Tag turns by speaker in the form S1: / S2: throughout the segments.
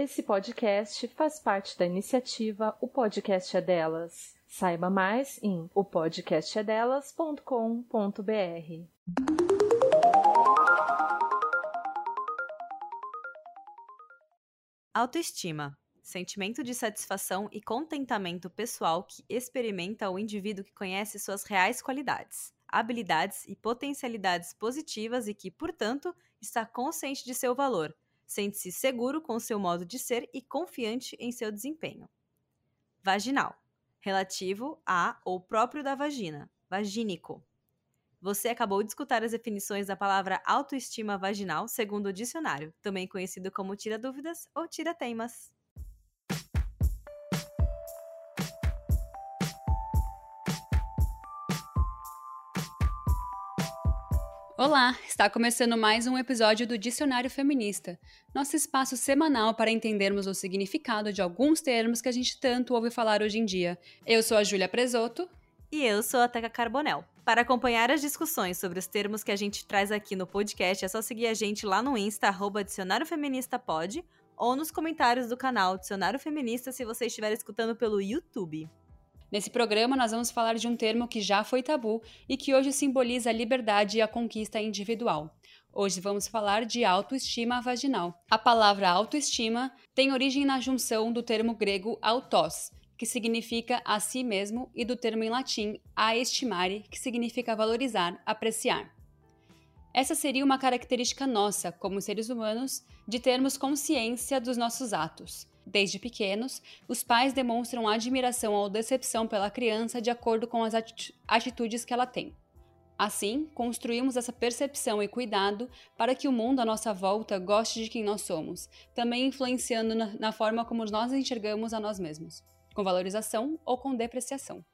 S1: Esse podcast faz parte da iniciativa O Podcast é Delas. Saiba mais em opodcastedelas.com.br.
S2: Autoestima sentimento de satisfação e contentamento pessoal que experimenta o indivíduo que conhece suas reais qualidades, habilidades e potencialidades positivas e que, portanto, está consciente de seu valor, sente-se seguro com seu modo de ser e confiante em seu desempenho. Vaginal relativo a ou próprio da vagina, vagínico. Você acabou de escutar as definições da palavra autoestima vaginal segundo o dicionário, também conhecido como tira dúvidas ou tira temas.
S3: Olá, está começando mais um episódio do Dicionário Feminista, nosso espaço semanal para entendermos o significado de alguns termos que a gente tanto ouve falar hoje em dia. Eu sou a Júlia Presoto.
S2: E eu sou a Teca Carbonel. Para acompanhar as discussões sobre os termos que a gente traz aqui no podcast, é só seguir a gente lá no Insta, arroba Dicionário Feminista Pod, ou nos comentários do canal Dicionário Feminista se você estiver escutando pelo YouTube.
S3: Nesse programa, nós vamos falar de um termo que já foi tabu e que hoje simboliza a liberdade e a conquista individual. Hoje vamos falar de autoestima vaginal. A palavra autoestima tem origem na junção do termo grego autos, que significa a si mesmo, e do termo em latim a estimare, que significa valorizar, apreciar. Essa seria uma característica nossa, como seres humanos, de termos consciência dos nossos atos. Desde pequenos, os pais demonstram admiração ou decepção pela criança de acordo com as atitudes que ela tem. Assim, construímos essa percepção e cuidado para que o mundo à nossa volta goste de quem nós somos, também influenciando na, na forma como nós enxergamos a nós mesmos, com valorização ou com depreciação.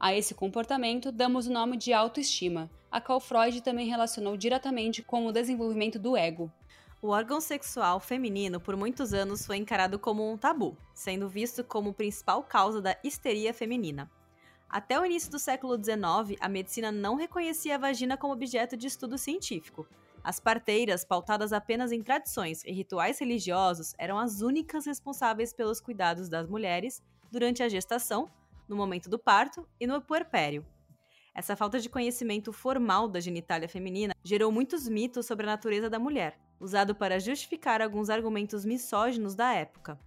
S3: A esse comportamento damos o nome de autoestima, a qual Freud também relacionou diretamente com o desenvolvimento do ego,
S2: o órgão sexual feminino por muitos anos foi encarado como um tabu, sendo visto como principal causa da histeria feminina. Até o início do século XIX, a medicina não reconhecia a vagina como objeto de estudo científico. As parteiras, pautadas apenas em tradições e rituais religiosos, eram as únicas responsáveis pelos cuidados das mulheres durante a gestação, no momento do parto e no puerpério. Essa falta de conhecimento formal da genitália feminina gerou muitos mitos sobre a natureza da mulher, usado para justificar alguns argumentos misóginos da época.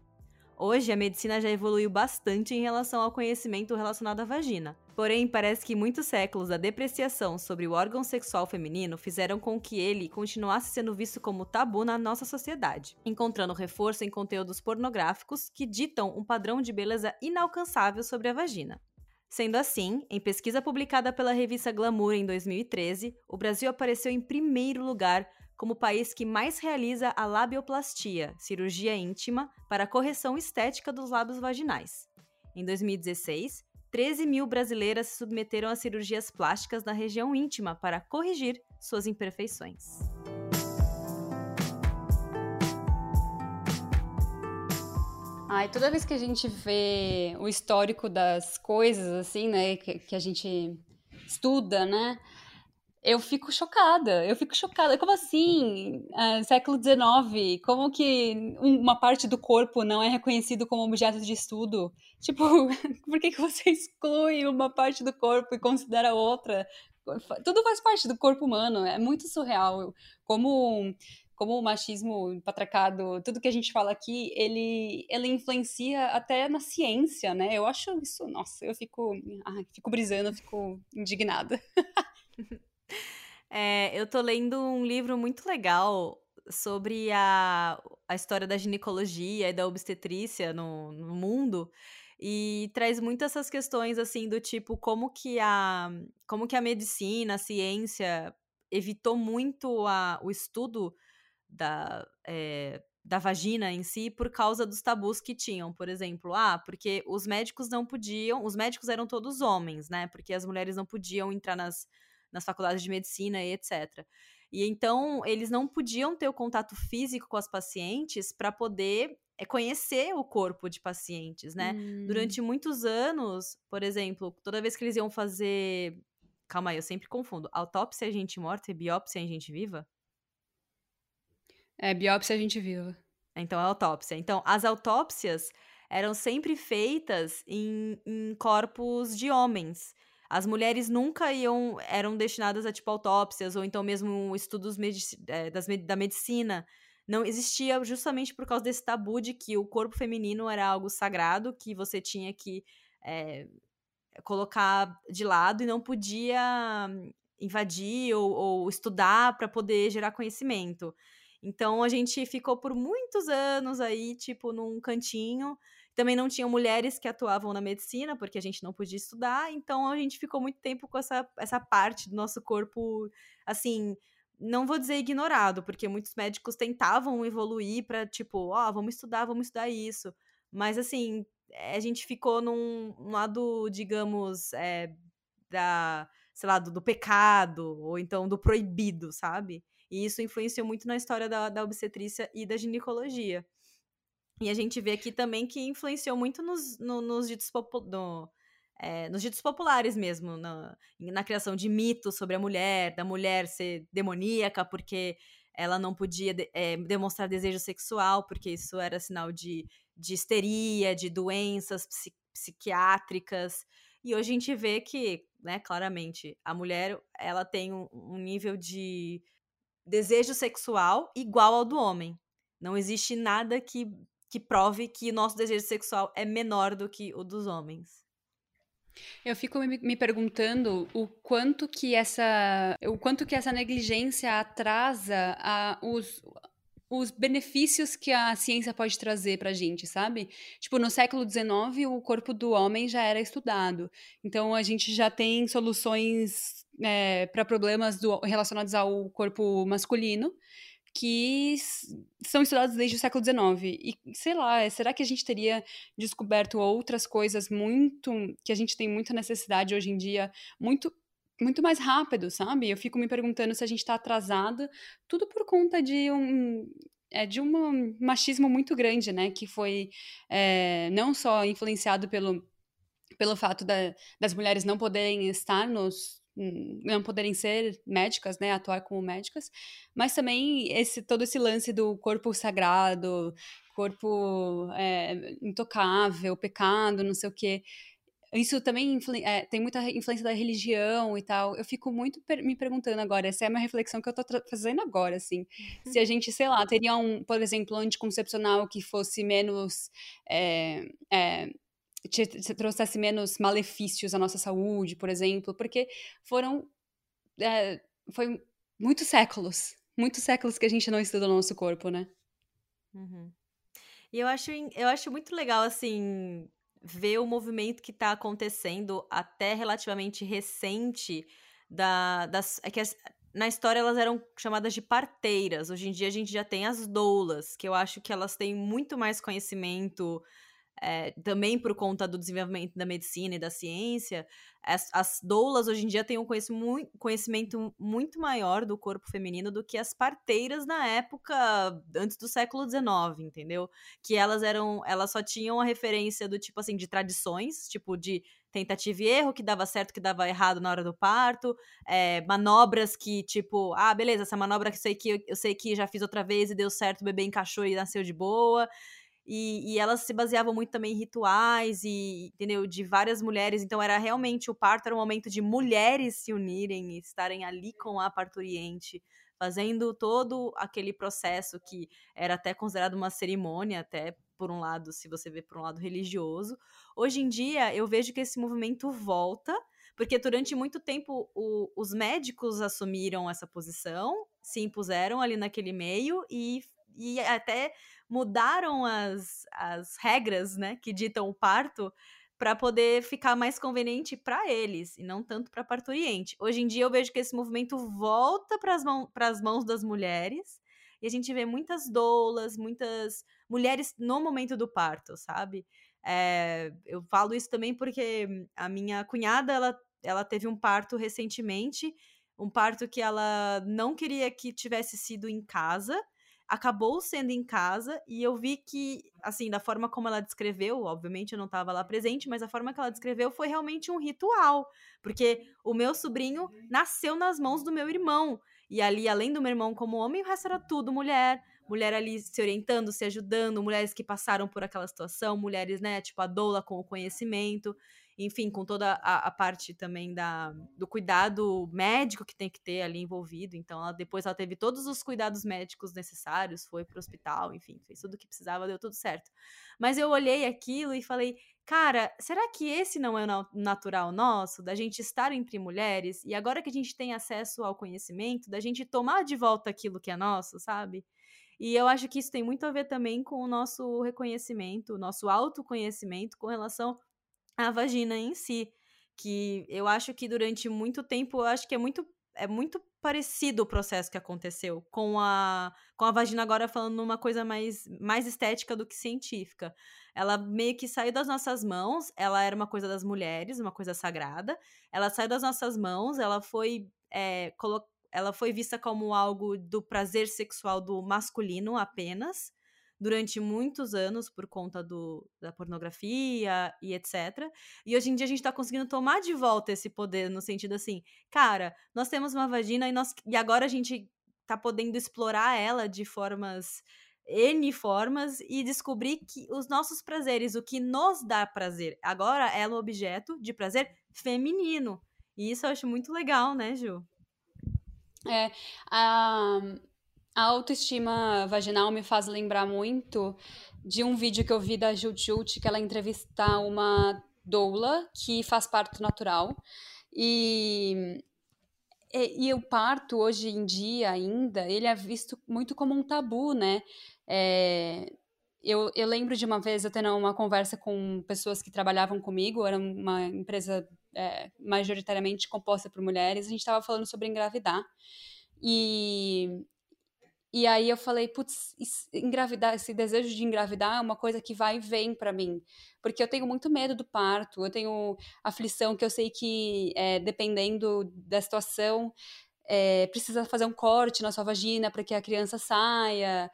S2: Hoje, a medicina já evoluiu bastante em relação ao conhecimento relacionado à vagina. Porém, parece que muitos séculos da depreciação sobre o órgão sexual feminino fizeram com que ele continuasse sendo visto como tabu na nossa sociedade, encontrando reforço em conteúdos pornográficos que ditam um padrão de beleza inalcançável sobre a vagina. Sendo assim, em pesquisa publicada pela revista Glamour em 2013, o Brasil apareceu em primeiro lugar como o país que mais realiza a labioplastia, cirurgia íntima para correção estética dos lábios vaginais. Em 2016, 13 mil brasileiras se submeteram a cirurgias plásticas na região íntima para corrigir suas imperfeições.
S3: Ai, toda vez que a gente vê o histórico das coisas, assim, né, que, que a gente estuda, né, eu fico chocada, eu fico chocada. Como assim? Uh, século XIX, como que uma parte do corpo não é reconhecido como objeto de estudo? Tipo, por que, que você exclui uma parte do corpo e considera outra? Tudo faz parte do corpo humano, é muito surreal. Como, como o machismo patracado, tudo que a gente fala aqui, ele, ele influencia até na ciência, né? Eu acho isso, nossa, eu fico, ai, fico brisando, fico indignada.
S2: É, eu tô lendo um livro muito legal sobre a, a história da ginecologia e da obstetrícia no, no mundo e traz muito essas questões assim do tipo como que a como que a medicina, a ciência evitou muito a, o estudo da, é, da vagina em si por causa dos tabus que tinham, por exemplo, ah, porque os médicos não podiam, os médicos eram todos homens, né? Porque as mulheres não podiam entrar nas nas faculdades de medicina e etc. E então eles não podiam ter o contato físico com as pacientes para poder é, conhecer o corpo de pacientes, né? Hum. Durante muitos anos, por exemplo, toda vez que eles iam fazer. Calma aí, eu sempre confundo. Autópsia é gente morta e biópsia é gente viva?
S3: É, biópsia é gente viva.
S2: Então, a autópsia. Então, as autópsias eram sempre feitas em, em corpos de homens. As mulheres nunca iam, eram destinadas a tipo autópsias ou então mesmo estudos medici é, das, da medicina. Não existia justamente por causa desse tabu de que o corpo feminino era algo sagrado que você tinha que é, colocar de lado e não podia invadir ou, ou estudar para poder gerar conhecimento. Então a gente ficou por muitos anos aí, tipo, num cantinho. Também não tinham mulheres que atuavam na medicina, porque a gente não podia estudar, então a gente ficou muito tempo com essa, essa parte do nosso corpo, assim, não vou dizer ignorado, porque muitos médicos tentavam evoluir para tipo, ó, oh, vamos estudar, vamos estudar isso. Mas assim, a gente ficou num, num lado, digamos, é, da, sei lá, do, do, pecado, ou então do proibido, sabe? E isso influenciou muito na história da, da obstetrícia e da ginecologia. E a gente vê aqui também que influenciou muito nos, no, nos ditos no, é, nos ditos populares mesmo, na, na criação de mitos sobre a mulher, da mulher ser demoníaca porque ela não podia de, é, demonstrar desejo sexual, porque isso era sinal de, de histeria, de doenças psi, psiquiátricas. E hoje a gente vê que, né, claramente, a mulher ela tem um, um nível de desejo sexual igual ao do homem. Não existe nada que, que prove que nosso desejo sexual é menor do que o dos homens.
S3: Eu fico me, perguntando o quanto que essa, o quanto que essa negligência atrasa a, os, os benefícios que a ciência pode trazer pra gente, sabe? Tipo, no século XIX, o corpo do homem já era estudado. Então, a gente já tem soluções é, para problemas do, relacionados ao corpo masculino que são estudados desde o século XIX. E, sei lá, será que a gente teria descoberto outras coisas muito. que a gente tem muita necessidade hoje em dia, muito. Muito mais rápido, sabe? Eu fico me perguntando se a gente está atrasada, tudo por conta de um, é de um machismo muito grande, né? Que foi é, não só influenciado pelo, pelo fato da, das mulheres não poderem estar nos, não poderem ser médicas, né, atuar como médicas, mas também esse todo esse lance do corpo sagrado, corpo é, intocável, pecado, não sei o quê. Isso também é, tem muita influência da religião e tal. Eu fico muito per me perguntando agora, essa é uma reflexão que eu tô fazendo agora, assim. Se a gente, sei lá, teria um, por exemplo, anticoncepcional que fosse menos é, é, te, te trouxesse menos malefícios à nossa saúde, por exemplo, porque foram. É, foi muitos séculos, muitos séculos que a gente não estuda o nosso corpo, né?
S2: Uhum. E eu acho, eu acho muito legal, assim, ver o movimento que está acontecendo até relativamente recente da, das. É que as, na história elas eram chamadas de parteiras. Hoje em dia a gente já tem as doulas, que eu acho que elas têm muito mais conhecimento é, também por conta do desenvolvimento da medicina e da ciência, as, as doulas hoje em dia têm um conhecimento muito maior do corpo feminino do que as parteiras na época antes do século XIX, entendeu? Que elas eram, elas só tinham a referência do tipo assim de tradições, tipo de tentativa e erro, que dava certo, que dava errado na hora do parto, é, manobras que, tipo, ah, beleza, essa manobra que eu sei que eu sei que já fiz outra vez e deu certo, o bebê encaixou e nasceu de boa. E, e, elas se baseavam muito também em rituais e, entendeu, de várias mulheres. Então era realmente o parto era um momento de mulheres se unirem e estarem ali com a parturiente, fazendo todo aquele processo que era até considerado uma cerimônia, até por um lado, se você vê por um lado religioso. Hoje em dia, eu vejo que esse movimento volta, porque durante muito tempo o, os médicos assumiram essa posição, se impuseram ali naquele meio e, e até mudaram as, as regras, né, que ditam o parto para poder ficar mais conveniente para eles e não tanto para parturiente. Hoje em dia eu vejo que esse movimento volta para as mão, mãos das mulheres e a gente vê muitas doulas, muitas mulheres no momento do parto, sabe? É, eu falo isso também porque a minha cunhada ela, ela teve um parto recentemente, um parto que ela não queria que tivesse sido em casa acabou sendo em casa e eu vi que, assim, da forma como ela descreveu, obviamente eu não estava lá presente, mas a forma que ela descreveu foi realmente um ritual, porque o meu sobrinho nasceu nas mãos do meu irmão. E ali, além do meu irmão como homem, o resto era tudo mulher. mulher ali se orientando, se ajudando, mulheres que passaram por aquela situação, mulheres, né, tipo a doula com o conhecimento enfim, com toda a, a, parte também da, do cuidado médico que tem que ter ali envolvido. Então, ela, depois ela teve todos os cuidados médicos necessários, foi pro hospital, enfim, fez tudo o que precisava, deu tudo certo. Mas eu olhei aquilo e falei, cara, será que esse não é o natural nosso, da gente estar entre mulheres, e agora que a gente tem acesso ao conhecimento, da gente tomar de volta aquilo que é nosso, sabe? E eu acho que isso tem muito a ver também com o nosso reconhecimento, o nosso autoconhecimento com relação a vagina em si. Que eu acho que durante muito tempo, eu acho que é muito, é muito parecido o processo que aconteceu com a, com a vagina agora falando numa coisa mais, mais estética do que científica. Ela meio que saiu das nossas mãos, ela era uma coisa das mulheres, uma coisa sagrada. Ela saiu das nossas mãos, ela foi é, ela foi vista como algo do prazer sexual do masculino apenas durante muitos anos por conta do, da pornografia e etc. E hoje em dia a gente está conseguindo tomar de volta esse poder, no sentido assim, cara, nós temos uma vagina e, nós, e agora a gente tá podendo explorar ela de formas. N formas e descobrir que os nossos prazeres, o que nos dá prazer, agora é o objeto de prazer feminino. E isso eu acho muito legal, né, Ju?
S3: É, a, a autoestima vaginal me faz lembrar muito de um vídeo que eu vi da Jut Jut, que ela entrevista uma doula que faz parto natural. E, e, e, o parto, hoje em dia ainda, ele é visto muito como um tabu, né? É, eu, eu lembro de uma vez eu tendo uma conversa com pessoas que trabalhavam comigo, era uma empresa é, majoritariamente composta por mulheres, a gente estava falando sobre engravidar. E e aí eu falei, putz, engravidar, esse desejo de engravidar é uma coisa que vai e vem para mim. Porque eu tenho muito medo do parto, eu tenho aflição que eu sei que, é, dependendo da situação, é, precisa fazer um corte na sua vagina para que a criança saia.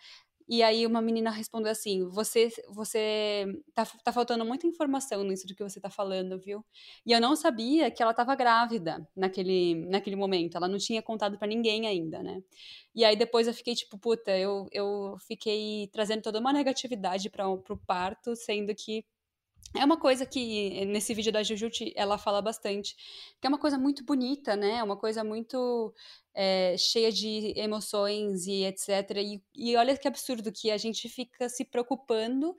S3: E aí uma menina respondeu assim: "Você você tá, tá faltando muita informação nisso do que você tá falando, viu?". E eu não sabia que ela estava grávida naquele naquele momento. Ela não tinha contado para ninguém ainda, né? E aí depois eu fiquei tipo, puta, eu eu fiquei trazendo toda uma negatividade para pro parto, sendo que é uma coisa que nesse vídeo da Jujut ela fala bastante, que é uma coisa muito bonita, né? É uma coisa muito é, cheia de emoções e etc. E, e olha que absurdo que a gente fica se preocupando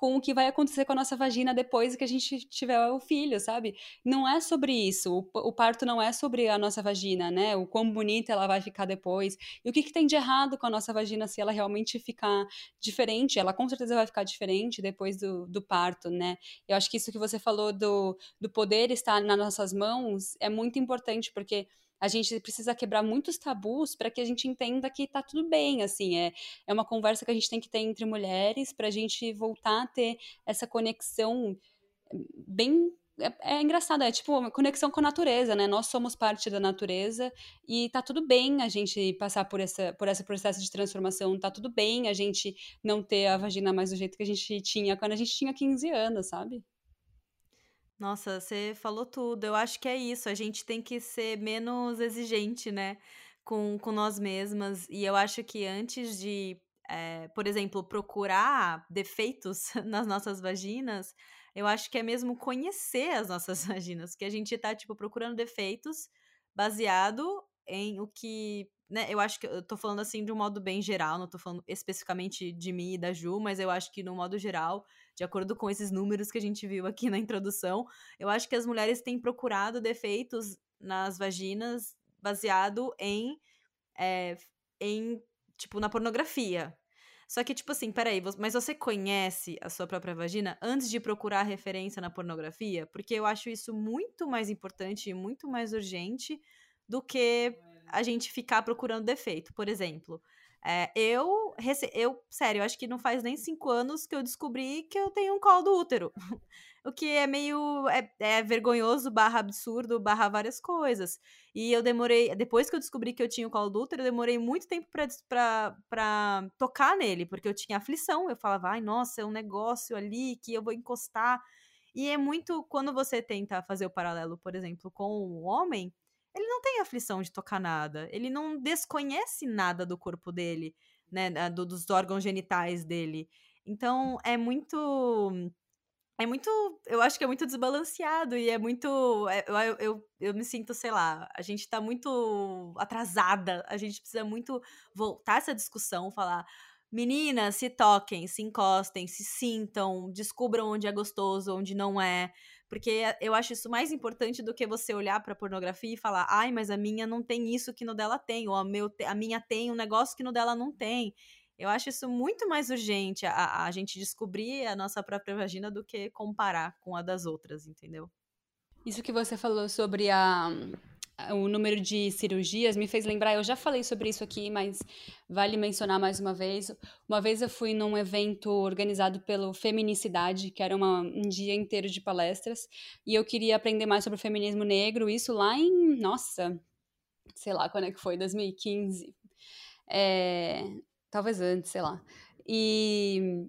S3: com o que vai acontecer com a nossa vagina depois que a gente tiver o filho, sabe? Não é sobre isso. O, o, parto não é sobre a nossa vagina, né? O quão bonita ela vai ficar depois. E o que, que tem de errado com a nossa vagina se ela realmente ficar diferente? Ela com certeza vai ficar diferente depois do, do parto, né? Eu acho que isso que você falou do, do poder estar nas nossas mãos é muito importante, porque a gente precisa quebrar muitos tabus para que a gente entenda que tá tudo bem, assim, é, é uma conversa que a gente tem que ter entre mulheres para a gente voltar a ter essa conexão bem é, é, engraçado, é tipo uma conexão com a natureza, né? Nós somos parte da natureza e tá tudo bem a gente passar por, essa, por esse processo de transformação, tá tudo bem a gente não ter a vagina mais do jeito que a gente tinha quando a gente tinha 15 anos, sabe?
S2: Nossa, você falou tudo. Eu acho que é isso. A gente tem que ser menos exigente, né? Com, com nós mesmas. E eu acho que antes de, é, por exemplo, procurar defeitos nas nossas vaginas, eu acho que é mesmo conhecer as nossas vaginas. Que a gente tá, tipo, procurando defeitos baseado em o que né, eu acho que eu tô falando assim de um modo bem geral, não tô falando especificamente de mim e da Ju, mas eu acho que no modo geral, de acordo com esses números que a gente viu aqui na introdução, eu acho que as mulheres têm procurado defeitos nas vaginas baseado em, é, em tipo, na pornografia. Só que, tipo assim, peraí, mas você conhece a sua própria vagina antes de procurar referência na pornografia? Porque eu acho isso muito mais importante e muito mais urgente do que a gente ficar procurando defeito. Por exemplo, é, eu, eu, sério, acho que não faz nem cinco anos que eu descobri que eu tenho um colo do útero. o que é meio é, é, vergonhoso, barra absurdo, barra várias coisas. E eu demorei, depois que eu descobri que eu tinha o colo do útero, eu demorei muito tempo pra, pra tocar nele, porque eu tinha aflição. Eu falava, ai, nossa, é um negócio ali que eu vou encostar. E é muito quando você tenta fazer o paralelo, por exemplo, com o homem, ele não tem aflição de tocar nada. Ele não desconhece nada do corpo dele. né, do, dos órgãos genitais dele. Então é muito é muito. Eu acho que é muito desbalanceado e é muito. É, eu, eu, eu me sinto, sei lá, a gente tá muito atrasada. A gente precisa muito voltar essa discussão, falar. Meninas, se toquem, se encostem, se sintam, descubram onde é gostoso, onde não é. Porque eu acho isso mais importante do que você olhar pra pornografia e falar, ai, mas a minha não tem isso que no dela tem, ou a, meu, a minha tem um negócio que no dela não tem. Eu acho isso muito mais urgente a, a gente descobrir a nossa própria vagina do que comparar com a das outras, entendeu?
S3: Isso que você falou sobre a, o número de cirurgias me fez lembrar, eu já falei sobre isso aqui, mas vale mencionar mais uma vez. Uma vez eu fui num evento organizado pelo Feminicidade, que era uma, um dia inteiro de palestras, e eu queria aprender mais sobre o feminismo negro, isso lá em, nossa, sei lá quando é que foi, 2015. É, talvez antes, sei lá. E,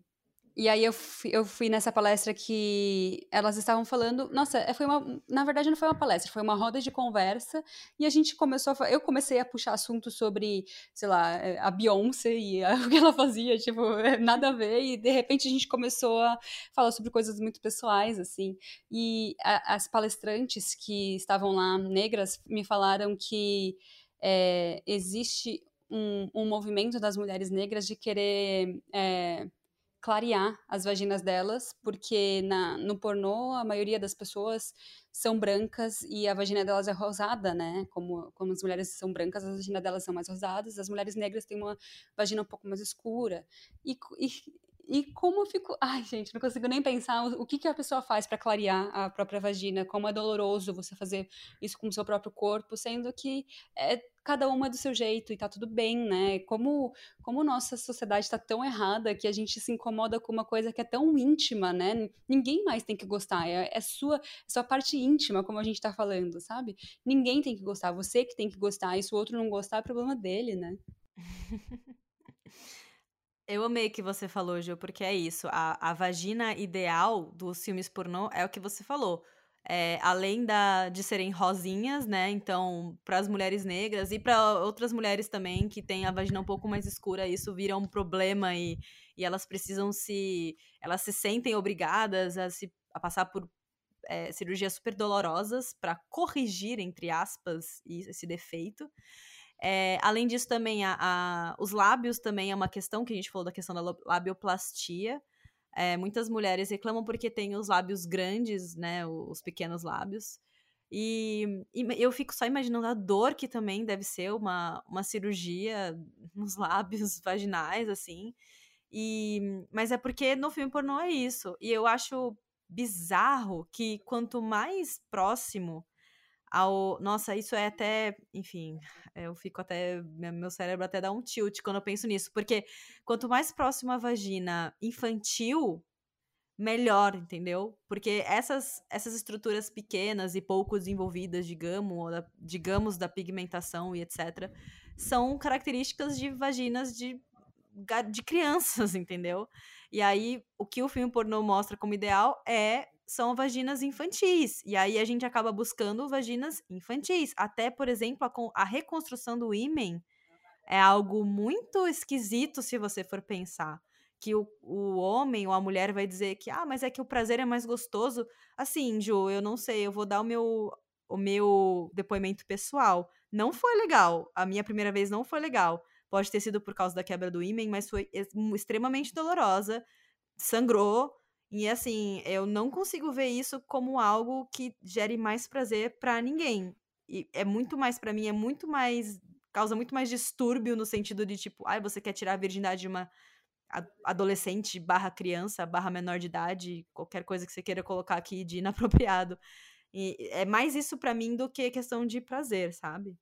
S3: e aí eu fui, eu fui nessa palestra que elas estavam falando. Nossa, é, foi uma. Na verdade, não foi uma palestra, foi uma roda de conversa. E a gente começou a. Eu comecei a puxar assuntos sobre, sei lá, é, a Beyoncé e a, o que ela fazia, tipo, é, nada a ver. E de repente a gente começou a falar sobre coisas muito pessoais, assim. E a, as palestrantes que estavam lá, negras, me falaram que. É, existe um, um movimento das mulheres negras de querer é, clarear as vaginas delas, porque na, no pornô a maioria das pessoas são brancas e a vagina delas é rosada, né? Como, como as mulheres são brancas, as vaginas delas são mais rosadas, as mulheres negras têm uma vagina um pouco mais escura. E, e, e como eu fico. Ai, gente, não consigo nem pensar o, o que, que a pessoa faz para clarear a própria vagina, como é doloroso você fazer isso com o seu próprio corpo, sendo que é cada uma do seu jeito e tá tudo bem, né? Como, como nossa sociedade tá tão errada que a gente se incomoda com uma coisa que é tão íntima, né? Ninguém mais tem que gostar, é, é sua, é sua parte íntima, como a gente tá falando, sabe? Ninguém tem que gostar, você que tem que gostar, e se o outro não gostar, é problema dele, né?
S2: Eu amei que você falou, Gil, porque é isso. A, a vagina ideal dos filmes pornô é o que você falou é, além da, de serem rosinhas, né? Então, para as mulheres negras e para outras mulheres também que têm a vagina um pouco mais escura, isso vira um problema e, e elas precisam se. Elas se sentem obrigadas a, se, a passar por é, cirurgias super dolorosas para corrigir, entre aspas, esse defeito. É, além disso, também a, a, os lábios também é uma questão que a gente falou da questão da labioplastia. É, muitas mulheres reclamam porque tem os lábios grandes, né? Os pequenos lábios. E, e, eu fico só imaginando a dor que também deve ser uma, uma cirurgia nos lábios vaginais, assim. E, mas é porque no filme pornô é isso. E eu acho bizarro que quanto mais próximo ao. Nossa, isso é até. Enfim, eu fico até. Meu cérebro até dá um tilt quando eu penso nisso. Porque quanto mais próximo à vagina infantil, melhor, entendeu? Porque essas, essas estruturas pequenas e pouco desenvolvidas, digamos, da, digamos, da pigmentação e etc., são características de vaginas de, de crianças, entendeu? E aí, o que o filme pornô mostra como ideal é são vaginas infantis. E aí a gente acaba buscando vaginas infantis. Até, por exemplo, a, a reconstrução do ímen é algo muito esquisito se você for pensar. Que o, o homem ou a mulher vai dizer que, ah, mas é que o prazer é mais gostoso. Assim, Ju, eu não sei, eu vou dar o meu, o meu depoimento pessoal. Não foi legal. A minha primeira vez não foi legal. Pode ter sido por causa da quebra do ímen, mas foi extremamente dolorosa. Sangrou, e assim, eu não consigo ver isso como algo que gere mais prazer para ninguém. E é muito mais para mim, é muito mais causa muito mais distúrbio no sentido de tipo, ai, ah, você quer tirar a virgindade de uma adolescente barra criança, barra menor de idade, qualquer coisa que você queira colocar aqui de inapropriado. E é mais isso para mim do que questão de prazer, sabe?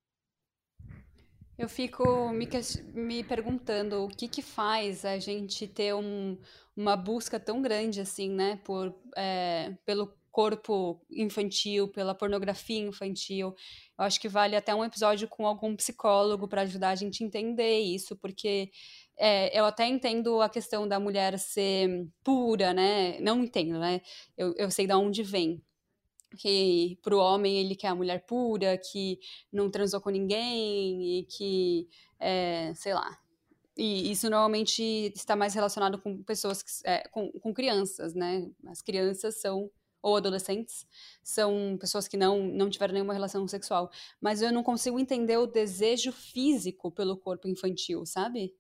S3: Eu fico me, me perguntando o que que faz a gente ter um, uma busca tão grande assim, né, por, é, pelo corpo infantil, pela pornografia infantil. Eu acho que vale até um episódio com algum psicólogo para ajudar a gente a entender isso, porque é, eu até entendo a questão da mulher ser pura, né? Não entendo, né? Eu, eu sei de onde vem que para o homem ele quer a mulher pura, que não transou com ninguém e que, é, sei lá, E isso normalmente está mais relacionado com pessoas, que, é, com, com crianças, né? As crianças são ou adolescentes são pessoas que não, não tiveram nenhuma relação sexual. Mas eu não consigo entender o desejo físico pelo corpo infantil, sabe?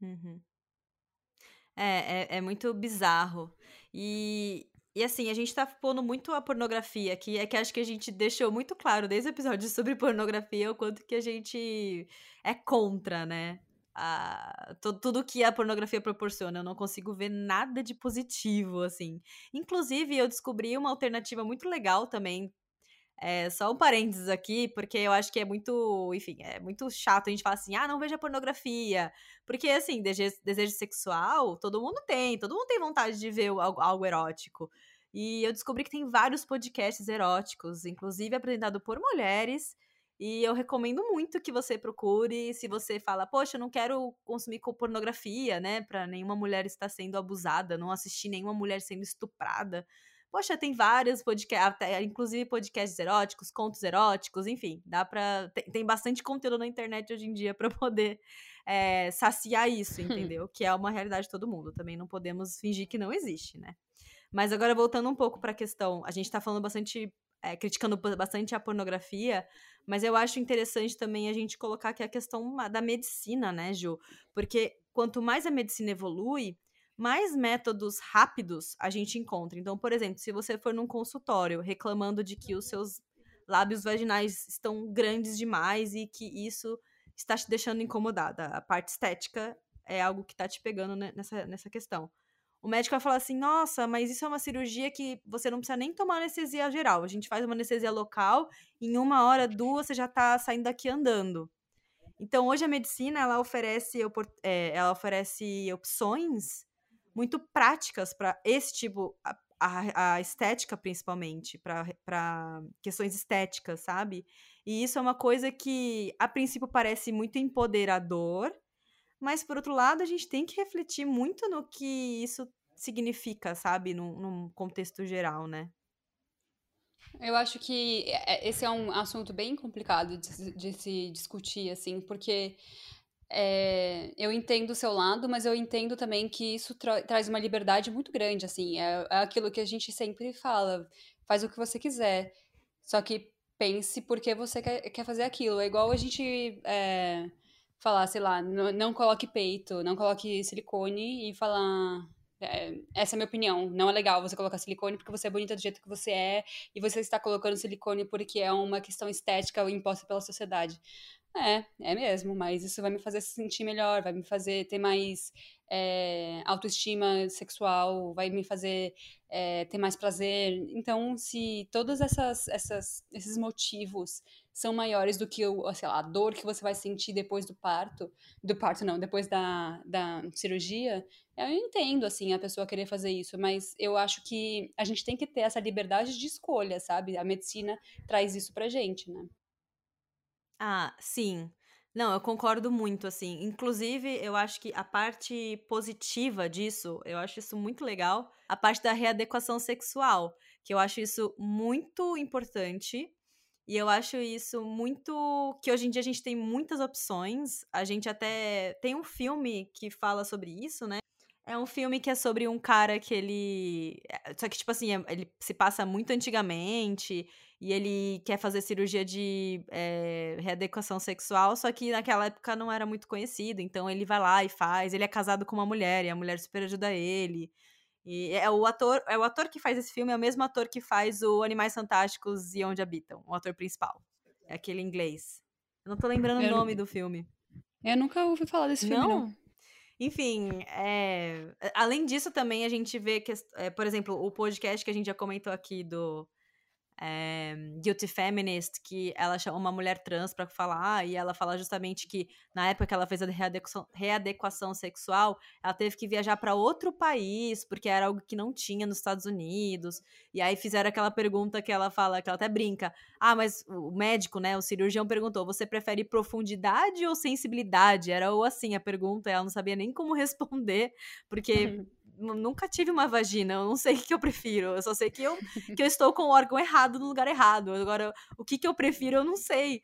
S2: Uhum. É, é, é, muito bizarro. E, e assim, a gente tá pondo muito a pornografia aqui, é que acho que a gente deixou muito claro desde o episódio sobre pornografia o quanto que a gente é contra, né? A, tudo que a pornografia proporciona. Eu não consigo ver nada de positivo, assim. Inclusive, eu descobri uma alternativa muito legal também é, só um parênteses aqui, porque eu acho que é muito, enfim, é muito chato a gente falar assim, ah, não veja pornografia. Porque, assim, desejo, desejo sexual, todo mundo tem, todo mundo tem vontade de ver algo, algo erótico. E eu descobri que tem vários podcasts eróticos, inclusive apresentado por mulheres. E eu recomendo muito que você procure. Se você fala, poxa, eu não quero consumir pornografia, né? Pra nenhuma mulher estar sendo abusada, não assistir nenhuma mulher sendo estuprada. Poxa, tem vários podcasts, inclusive podcasts eróticos, contos eróticos, enfim, dá pra. Tem, tem bastante conteúdo na internet hoje em dia para poder é, saciar isso, entendeu? que é uma realidade de todo mundo. Também não podemos fingir que não existe, né? Mas agora voltando um pouco para a questão, a gente tá falando bastante, é, criticando bastante a pornografia, mas eu acho interessante também a gente colocar aqui a questão da medicina, né, Ju? Porque quanto mais a medicina evolui, mais métodos rápidos a gente encontra. Então, por exemplo, se você for num consultório reclamando de que os seus lábios vaginais estão grandes demais e que isso está te deixando incomodada, a parte estética é algo que está te pegando nessa, nessa questão. O médico vai falar assim: nossa, mas isso é uma cirurgia que você não precisa nem tomar anestesia geral. A gente faz uma anestesia local, em uma hora, duas, você já está saindo daqui andando. Então, hoje a medicina ela oferece, é, ela oferece opções muito práticas para esse tipo, a, a, a estética principalmente, para questões estéticas, sabe? E isso é uma coisa que, a princípio, parece muito empoderador, mas, por outro lado, a gente tem que refletir muito no que isso significa, sabe? Num, num contexto geral, né?
S3: Eu acho que é, é, esse é um assunto bem complicado de, de se discutir, assim, porque é, eu entendo o seu lado, mas eu entendo também que isso tra traz uma liberdade muito grande, assim, é, é, aquilo que a gente sempre fala, faz o que você quiser, só que pense por que você quer, quer fazer aquilo, é igual a gente é, falar, sei lá, não, coloque peito, não coloque silicone e falar, é, essa é a minha opinião. Não é legal você colocar silicone porque você é bonita do jeito que você é e você está colocando silicone porque é uma questão estética imposta pela sociedade. É, é mesmo, mas isso vai me fazer se sentir melhor, vai me fazer ter mais é, autoestima sexual, vai me fazer é, ter mais prazer. Então, se todos essas, essas, esses motivos são maiores do que o, sei lá, a dor que você vai sentir depois do parto, do parto não, depois da, da cirurgia, eu entendo, assim, a pessoa querer fazer isso, mas eu acho que a gente tem que ter essa liberdade de escolha, sabe? A medicina traz isso pra gente, né?
S2: Ah, sim. Não, eu concordo muito, assim. Inclusive, eu acho que a parte positiva disso, eu acho isso muito legal, a parte da readequação sexual, que eu acho isso muito importante. E eu acho isso muito. que hoje em dia a gente tem muitas opções. A gente até. Tem um filme que fala sobre isso, né? É um filme que é sobre um cara que ele. Eh, só que, tipo assim, é, ele se passa muito antigamente e ele quer fazer cirurgia de é, readequação sexual, só que naquela época não era muito conhecido, então ele vai lá e faz. Ele é casado com uma mulher e a mulher super ajuda ele. E é o ator, é o ator que faz esse filme, é o mesmo ator que faz o Animais Fantásticos e Onde Habitam, o ator principal. É aquele inglês. Eu não tô lembrando eu o nome do filme.
S3: Eu nunca ouvi falar desse filme, não. não.
S2: Enfim, é... além disso, também a gente vê que, é, por exemplo, o podcast que a gente já comentou aqui do é, Guilty Feminist, que ela chama uma mulher trans para falar, e ela fala justamente que na época que ela fez a readequação, readequação sexual, ela teve que viajar para outro país, porque era algo que não tinha nos Estados Unidos. E aí fizeram aquela pergunta que ela fala, que ela até brinca: ah, mas o médico, né, o cirurgião perguntou: você prefere profundidade ou sensibilidade? Era ou assim a pergunta, ela não sabia nem como responder, porque. nunca tive uma vagina, eu não sei o que eu prefiro. Eu só sei que eu, que eu estou com o órgão errado no lugar errado. Agora, o que, que eu prefiro, eu não sei.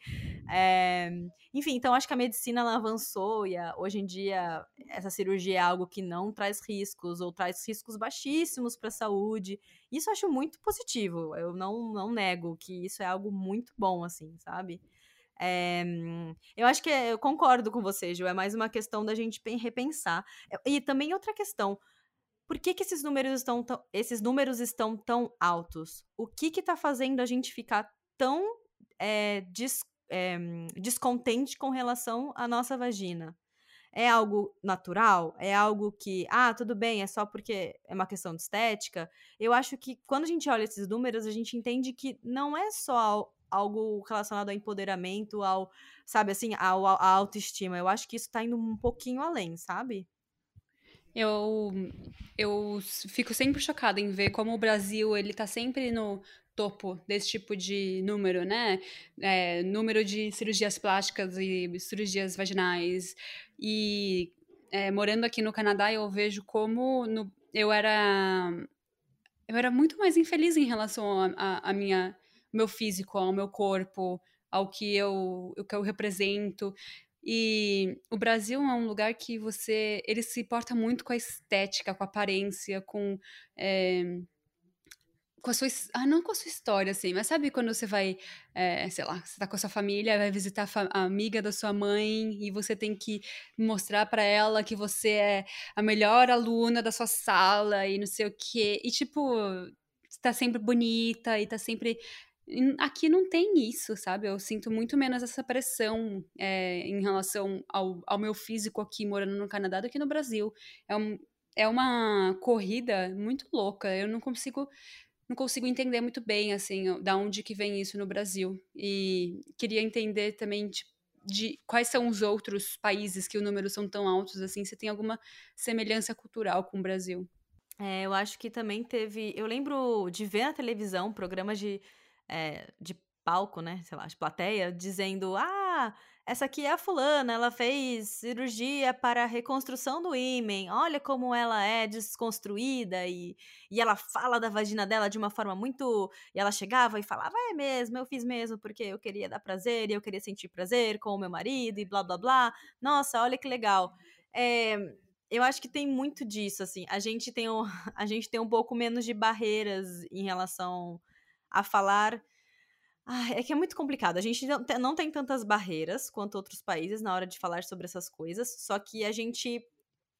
S2: É, enfim, então acho que a medicina avançou e a, hoje em dia essa cirurgia é algo que não traz riscos ou traz riscos baixíssimos para a saúde. Isso eu acho muito positivo. Eu não, não nego que isso é algo muito bom, assim, sabe? É, eu acho que é, eu concordo com você, Ju. É mais uma questão da gente repensar. E também outra questão. Por que, que esses, números estão tão, esses números estão tão altos? O que está fazendo a gente ficar tão é, des, é, descontente com relação à nossa vagina? É algo natural? É algo que, ah, tudo bem, é só porque é uma questão de estética? Eu acho que quando a gente olha esses números, a gente entende que não é só algo relacionado ao empoderamento, ao, sabe, assim, ao, à autoestima. Eu acho que isso tá indo um pouquinho além, sabe?
S3: Eu, eu fico sempre chocada em ver como o Brasil, ele tá sempre no topo desse tipo de número, né? É, número de cirurgias plásticas e cirurgias vaginais. E é, morando aqui no Canadá, eu vejo como no, eu era eu era muito mais infeliz em relação à minha meu físico, ao meu corpo, ao que eu, o que eu represento. E o Brasil é um lugar que você. Ele se importa muito com a estética, com a aparência, com. É, com a sua. Ah, não com a sua história, assim, mas sabe quando você vai. É, sei lá, você tá com a sua família, vai visitar a, amiga da sua mãe e você tem que mostrar para ela que você é a melhor aluna da sua sala e não sei o quê. E, tipo, tá sempre bonita e tá sempre Aqui não tem isso, sabe? Eu sinto muito menos essa pressão é, em relação ao, ao meu físico aqui morando no Canadá do que no Brasil. É, um, é uma corrida muito louca. Eu não consigo não consigo entender muito bem assim da onde que vem isso no Brasil e queria entender também tipo, de quais são os outros países que o número são tão altos assim se tem alguma semelhança cultural com o Brasil
S2: é, eu acho que também teve eu lembro de ver na televisão programas de é, de palco, né? Sei lá, de plateia, dizendo: Ah, essa aqui é a fulana, ela fez cirurgia para a reconstrução do ímen. Olha como ela é desconstruída e, e ela fala da vagina dela de uma forma muito. E ela chegava e falava: É mesmo, eu fiz mesmo porque eu queria dar prazer e eu queria sentir prazer com o meu marido e blá blá blá. Nossa, olha que legal. É, eu acho que tem muito disso, assim. A gente tem um, a gente tem um pouco menos de barreiras em relação a falar. É que é muito complicado. A gente não tem tantas barreiras quanto outros países na hora de falar sobre essas coisas, só que a gente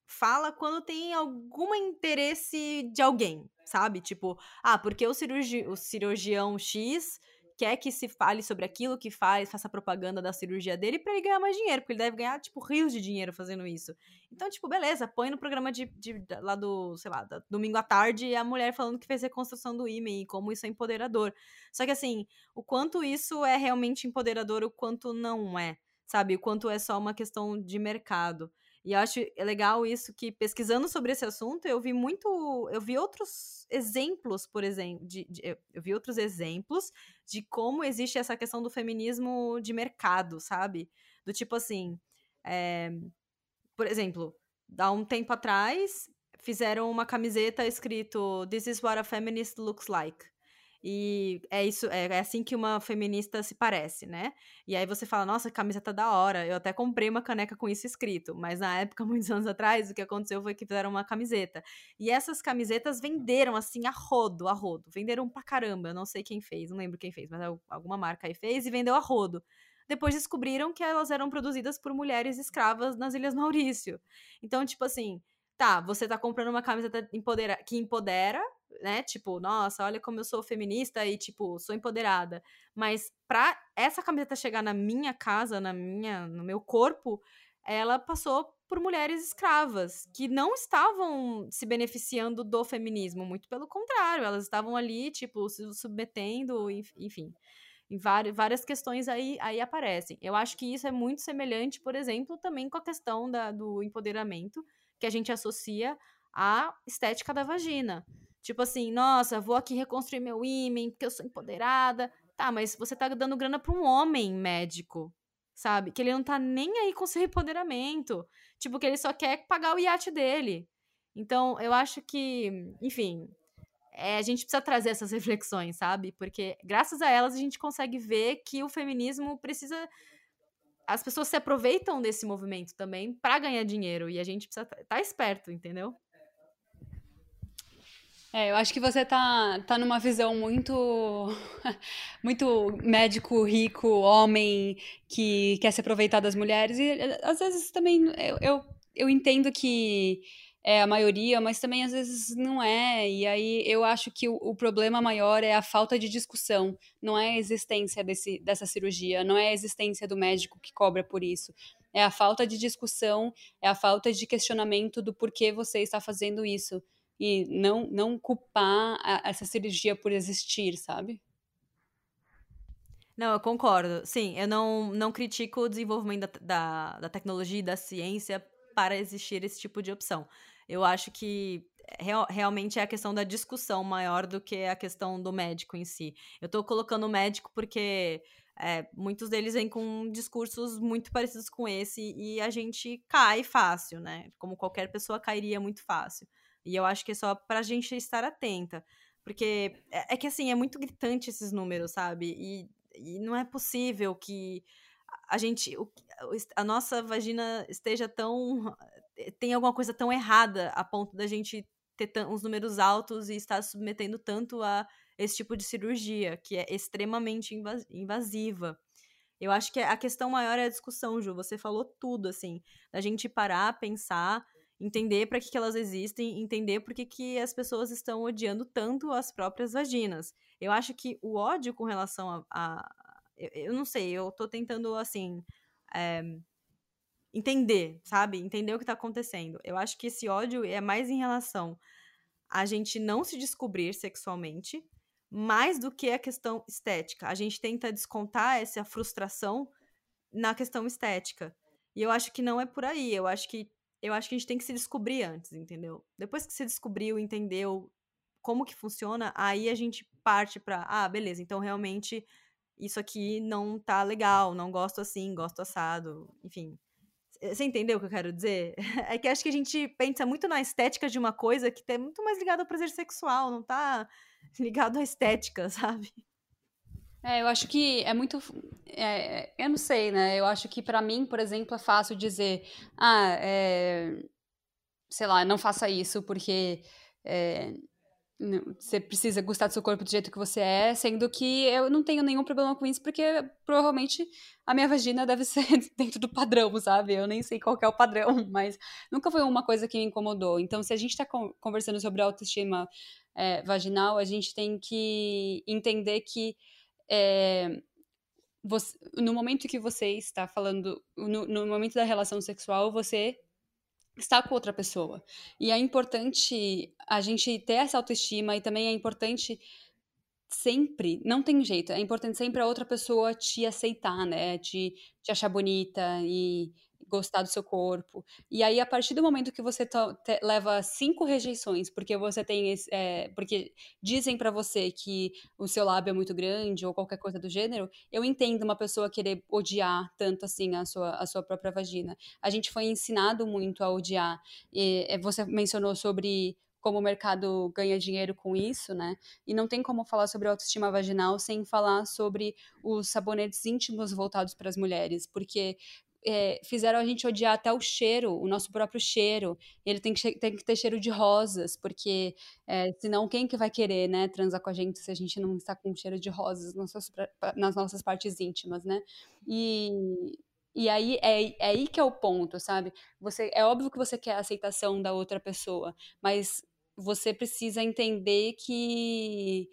S2: fala quando tem algum interesse de alguém, sabe? Tipo, ah, porque o, cirurgi o cirurgião X quer que se fale sobre aquilo que faz, faça propaganda da cirurgia dele para ele ganhar mais dinheiro, porque ele deve ganhar, tipo, rios de dinheiro fazendo isso. Então, tipo, beleza, põe no programa de, de lá do, sei lá, domingo à tarde a mulher falando que fez reconstrução do ímã e como isso é empoderador. Só que, assim, o quanto isso é realmente empoderador, o quanto não é, sabe? O quanto é só uma questão de mercado. E eu acho legal isso que, pesquisando sobre esse assunto, eu vi muito. Eu vi outros exemplos, por exemplo. De, de, eu vi outros exemplos de como existe essa questão do feminismo de mercado, sabe? Do tipo assim. É, por exemplo, há um tempo atrás, fizeram uma camiseta escrito This is what a feminist looks like. E é isso, é, é, assim que uma feminista se parece, né? E aí você fala, nossa, camiseta da hora. Eu até comprei uma caneca com isso escrito. Mas na época, muitos anos atrás, o que aconteceu foi que fizeram uma camiseta. E essas camisetas venderam assim a rodo, a rodo. Venderam pra caramba. Eu não sei quem fez, não lembro quem fez, mas alguma marca aí fez e vendeu a rodo. Depois descobriram que elas eram produzidas por mulheres escravas nas Ilhas Maurício. Então, tipo assim, tá, você tá comprando uma camiseta empodera que empodera, né? Tipo, nossa, olha como eu sou feminista e, tipo, sou empoderada. Mas pra essa camiseta chegar na minha casa, na minha, no meu corpo, ela passou por mulheres escravas que não estavam se beneficiando do feminismo, muito pelo contrário, elas estavam ali, tipo, se submetendo, enfim. Várias questões aí, aí aparecem. Eu acho que isso é muito semelhante, por exemplo, também com a questão da, do empoderamento, que a gente associa à estética da vagina. Tipo assim, nossa, vou aqui reconstruir meu ímã porque eu sou empoderada. Tá, mas você tá dando grana pra um homem médico, sabe? Que ele não tá nem aí com seu empoderamento. Tipo, que ele só quer pagar o iate dele. Então, eu acho que, enfim, é, a gente precisa trazer essas reflexões, sabe? Porque graças a elas a gente consegue ver que o feminismo precisa. As pessoas se aproveitam desse movimento também para ganhar dinheiro e a gente precisa estar tá esperto, entendeu?
S3: É, eu acho que você tá, tá numa visão muito muito médico rico, homem que quer se aproveitar das mulheres e às vezes também eu, eu, eu entendo que é a maioria, mas também às vezes não é. E aí eu acho que o, o, problema maior é a falta de discussão, não é a existência desse, dessa cirurgia, não é a existência do médico que cobra por isso. É a falta de discussão, é a falta de questionamento do porquê você está fazendo isso. E não, não culpar a, essa cirurgia por existir, sabe?
S2: Não, eu concordo. Sim, eu não, não critico o desenvolvimento da, da, da tecnologia e da ciência para existir esse tipo de opção. Eu acho que real, realmente é a questão da discussão maior do que a questão do médico em si. Eu tô colocando o médico porque é, muitos deles vêm com discursos muito parecidos com esse e a gente cai fácil, né? Como qualquer pessoa cairia muito fácil. E eu acho que é só pra gente estar atenta. Porque é, é que assim, é muito gritante esses números, sabe? E, e não é possível que a gente. A nossa vagina esteja tão eh, tem alguma coisa tão errada a ponto da gente ter uns números altos e estar submetendo tanto a esse tipo de cirurgia, que é extremamente invasiva. Eu acho que a questão maior é a discussão, Ju. Você falou tudo, assim. Da gente parar, pensar, entender para que, que elas existem, entender por que, que as pessoas estão odiando tanto as próprias vaginas. Eu acho que o ódio com relação a. a eu, eu, não sei, eu tô tentando, assim. É, entender, sabe? Entender o que tá acontecendo. Eu acho que esse ódio é mais em relação a gente não se descobrir sexualmente, mais do que a questão estética. A gente tenta descontar essa frustração na questão estética. E eu acho que não é por aí. Eu acho que eu acho que a gente tem que se descobrir antes, entendeu? Depois que você descobriu, entendeu como que funciona, aí a gente parte para, ah, beleza, então realmente isso aqui não tá legal, não gosto assim, gosto assado, enfim. Você entendeu o que eu quero dizer? É que acho que a gente pensa muito na estética de uma coisa que é muito mais ligada ao prazer sexual, não tá ligado à estética, sabe?
S3: É, eu acho que é muito. É, eu não sei, né? Eu acho que para mim, por exemplo, é fácil dizer, ah, é, sei lá, não faça isso porque é, você precisa gostar do seu corpo do jeito que você é, sendo que eu não tenho nenhum problema com isso, porque provavelmente a minha vagina deve ser dentro do padrão, sabe? Eu nem sei qual é o padrão, mas nunca foi uma coisa que me incomodou. Então, se a gente está conversando sobre autoestima é, vaginal, a gente tem que entender que é, você, no momento que você está falando, no, no momento da relação sexual, você estar com outra pessoa. E é importante a gente ter essa autoestima e também é importante sempre, não tem jeito, é importante sempre a outra pessoa te aceitar, né? Te, te achar bonita e gostar do seu corpo. E aí, a partir do momento que você leva cinco rejeições, porque você tem é, porque dizem para você que o seu lábio é muito grande ou qualquer coisa do gênero, eu entendo uma pessoa querer odiar tanto assim a sua, a sua própria vagina. A gente foi ensinado muito a odiar. E, é, você mencionou sobre como o mercado ganha dinheiro com isso, né? E não tem como falar sobre autoestima vaginal sem falar sobre os sabonetes íntimos voltados para as mulheres, porque é, fizeram a gente odiar até o cheiro, o nosso próprio cheiro. Ele tem que, tem que ter cheiro de rosas, porque é, senão quem que vai querer, né, transar com a gente se a gente não está com cheiro de rosas nas nossas, nas nossas partes íntimas, né? E, e aí é, é aí que é o ponto, sabe? Você é óbvio que você quer a aceitação da outra pessoa, mas você precisa entender que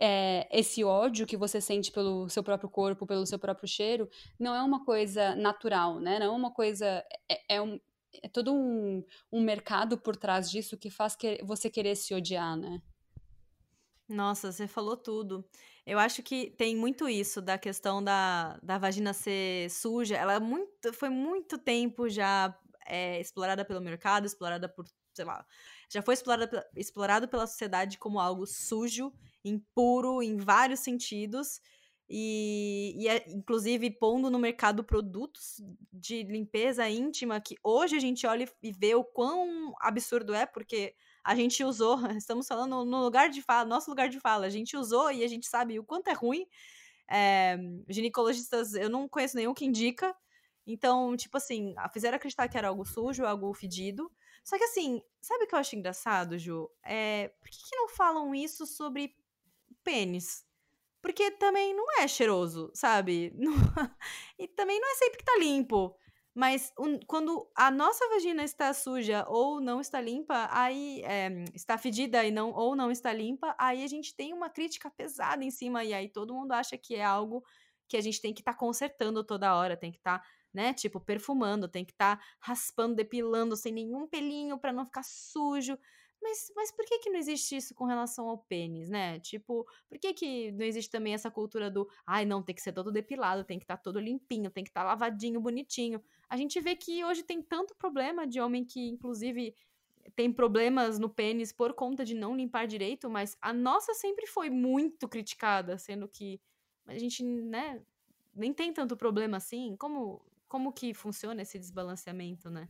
S3: é, esse ódio que você sente pelo seu próprio corpo, pelo seu próprio cheiro, não é uma coisa natural, né? Não é uma coisa. É, é, um, é todo um, um mercado por trás disso que faz que você querer se odiar, né?
S2: Nossa, você falou tudo. Eu acho que tem muito isso da questão da, da vagina ser suja. Ela é muito, foi muito tempo já é, explorada pelo mercado, explorada por, sei lá, já foi explorada, explorado pela sociedade como algo sujo impuro em vários sentidos. e, e é, inclusive pondo no mercado produtos de limpeza íntima que hoje a gente olha e vê o quão absurdo é, porque a gente usou, estamos falando no lugar de fala, nosso lugar de fala, a gente usou e a gente sabe o quanto é ruim. É, ginecologistas, eu não conheço nenhum que indica. Então, tipo assim, fizeram acreditar que era algo sujo, algo fedido. Só que assim, sabe o que eu acho engraçado, Ju? É, por que, que não falam isso sobre pênis? Porque também não é cheiroso, sabe? e também não é sempre que tá limpo. Mas um, quando a nossa vagina está suja ou não está limpa, aí é, está fedida e não ou não está limpa, aí a gente tem uma crítica pesada em cima e aí todo mundo acha que é algo que a gente tem que estar tá consertando toda hora, tem que estar, tá, né, tipo perfumando, tem que estar tá raspando, depilando sem nenhum pelinho para não ficar sujo. Mas, mas por que que não existe isso com relação ao pênis, né? Tipo, por que que não existe também essa cultura do, ai, não, tem que ser todo depilado, tem que estar tá todo limpinho, tem que estar tá lavadinho, bonitinho. A gente vê que hoje tem tanto problema de homem que, inclusive, tem problemas no pênis por conta de não limpar direito, mas a nossa sempre foi muito criticada, sendo que a gente, né, nem tem tanto problema assim. Como, como que funciona esse desbalanceamento, né?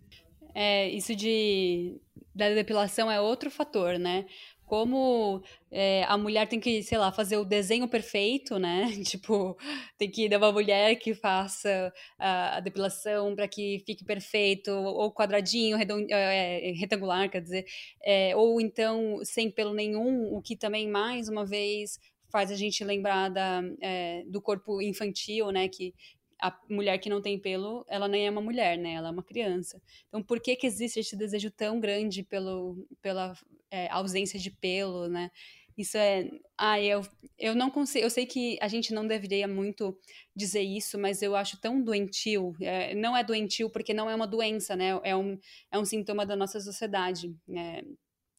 S3: É, isso de da depilação é outro fator, né? Como é, a mulher tem que, sei lá, fazer o desenho perfeito, né? Tipo, tem que dar uma mulher que faça a, a depilação para que fique perfeito, ou quadradinho, redond, é, retangular, quer dizer, é, ou então sem pelo nenhum, o que também, mais uma vez, faz a gente lembrar da, é, do corpo infantil, né? Que, a mulher que não tem pelo, ela nem é uma mulher, né? Ela é uma criança. Então, por que que existe esse desejo tão grande pelo, pela é, ausência de pelo, né? Isso é. Ah, eu, eu não consigo. Eu sei que a gente não deveria muito dizer isso, mas eu acho tão doentio. É, não é doentio porque não é uma doença, né? É um, é um sintoma da nossa sociedade. Né?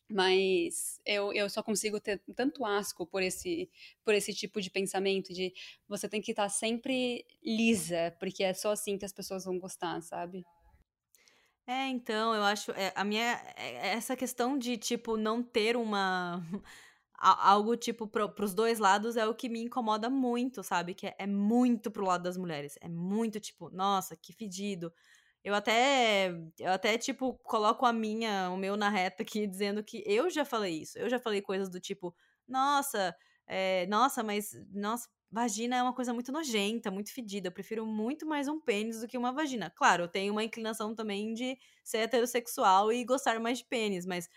S3: Mas eu, eu só consigo ter tanto asco por esse por esse tipo de pensamento de você tem que estar sempre lisa porque é só assim que as pessoas vão gostar sabe?
S2: É então eu acho é, a minha é, é essa questão de tipo não ter uma algo tipo pro, pros dois lados é o que me incomoda muito sabe? Que é, é muito pro lado das mulheres. É muito tipo nossa que fedido eu até, eu até, tipo, coloco a minha, o meu na reta aqui, dizendo que eu já falei isso. Eu já falei coisas do tipo, nossa, é, nossa, mas, nossa, vagina é uma coisa muito nojenta, muito fedida. Eu prefiro muito mais um pênis do que uma vagina. Claro, eu tenho uma inclinação também de ser heterossexual e gostar mais de pênis, mas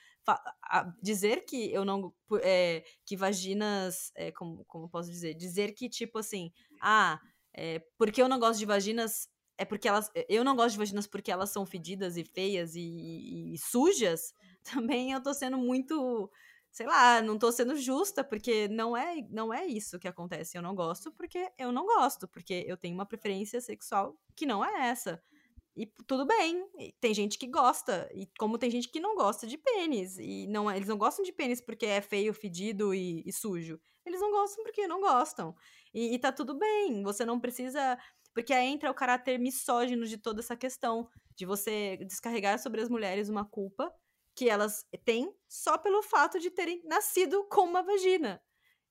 S2: dizer que eu não. É, que vaginas. É, como, como posso dizer? Dizer que, tipo assim, ah, é, porque eu não gosto de vaginas é porque elas. Eu não gosto de vaginas porque elas são fedidas e feias e, e, e, sujas. Também eu tô sendo muito. Sei lá, não tô sendo justa, porque não é, não é isso que acontece. Eu não gosto porque eu não gosto, porque eu tenho uma preferência sexual que não é essa. E tudo bem, tem gente que gosta, e como tem gente que não gosta de pênis, e não eles não gostam de pênis porque é feio, fedido e, e sujo. Eles não gostam porque não gostam. E, e tá tudo bem, você não precisa porque aí entra o caráter misógino de toda essa questão, de você descarregar sobre as mulheres uma culpa que elas têm só pelo fato de terem nascido com uma vagina.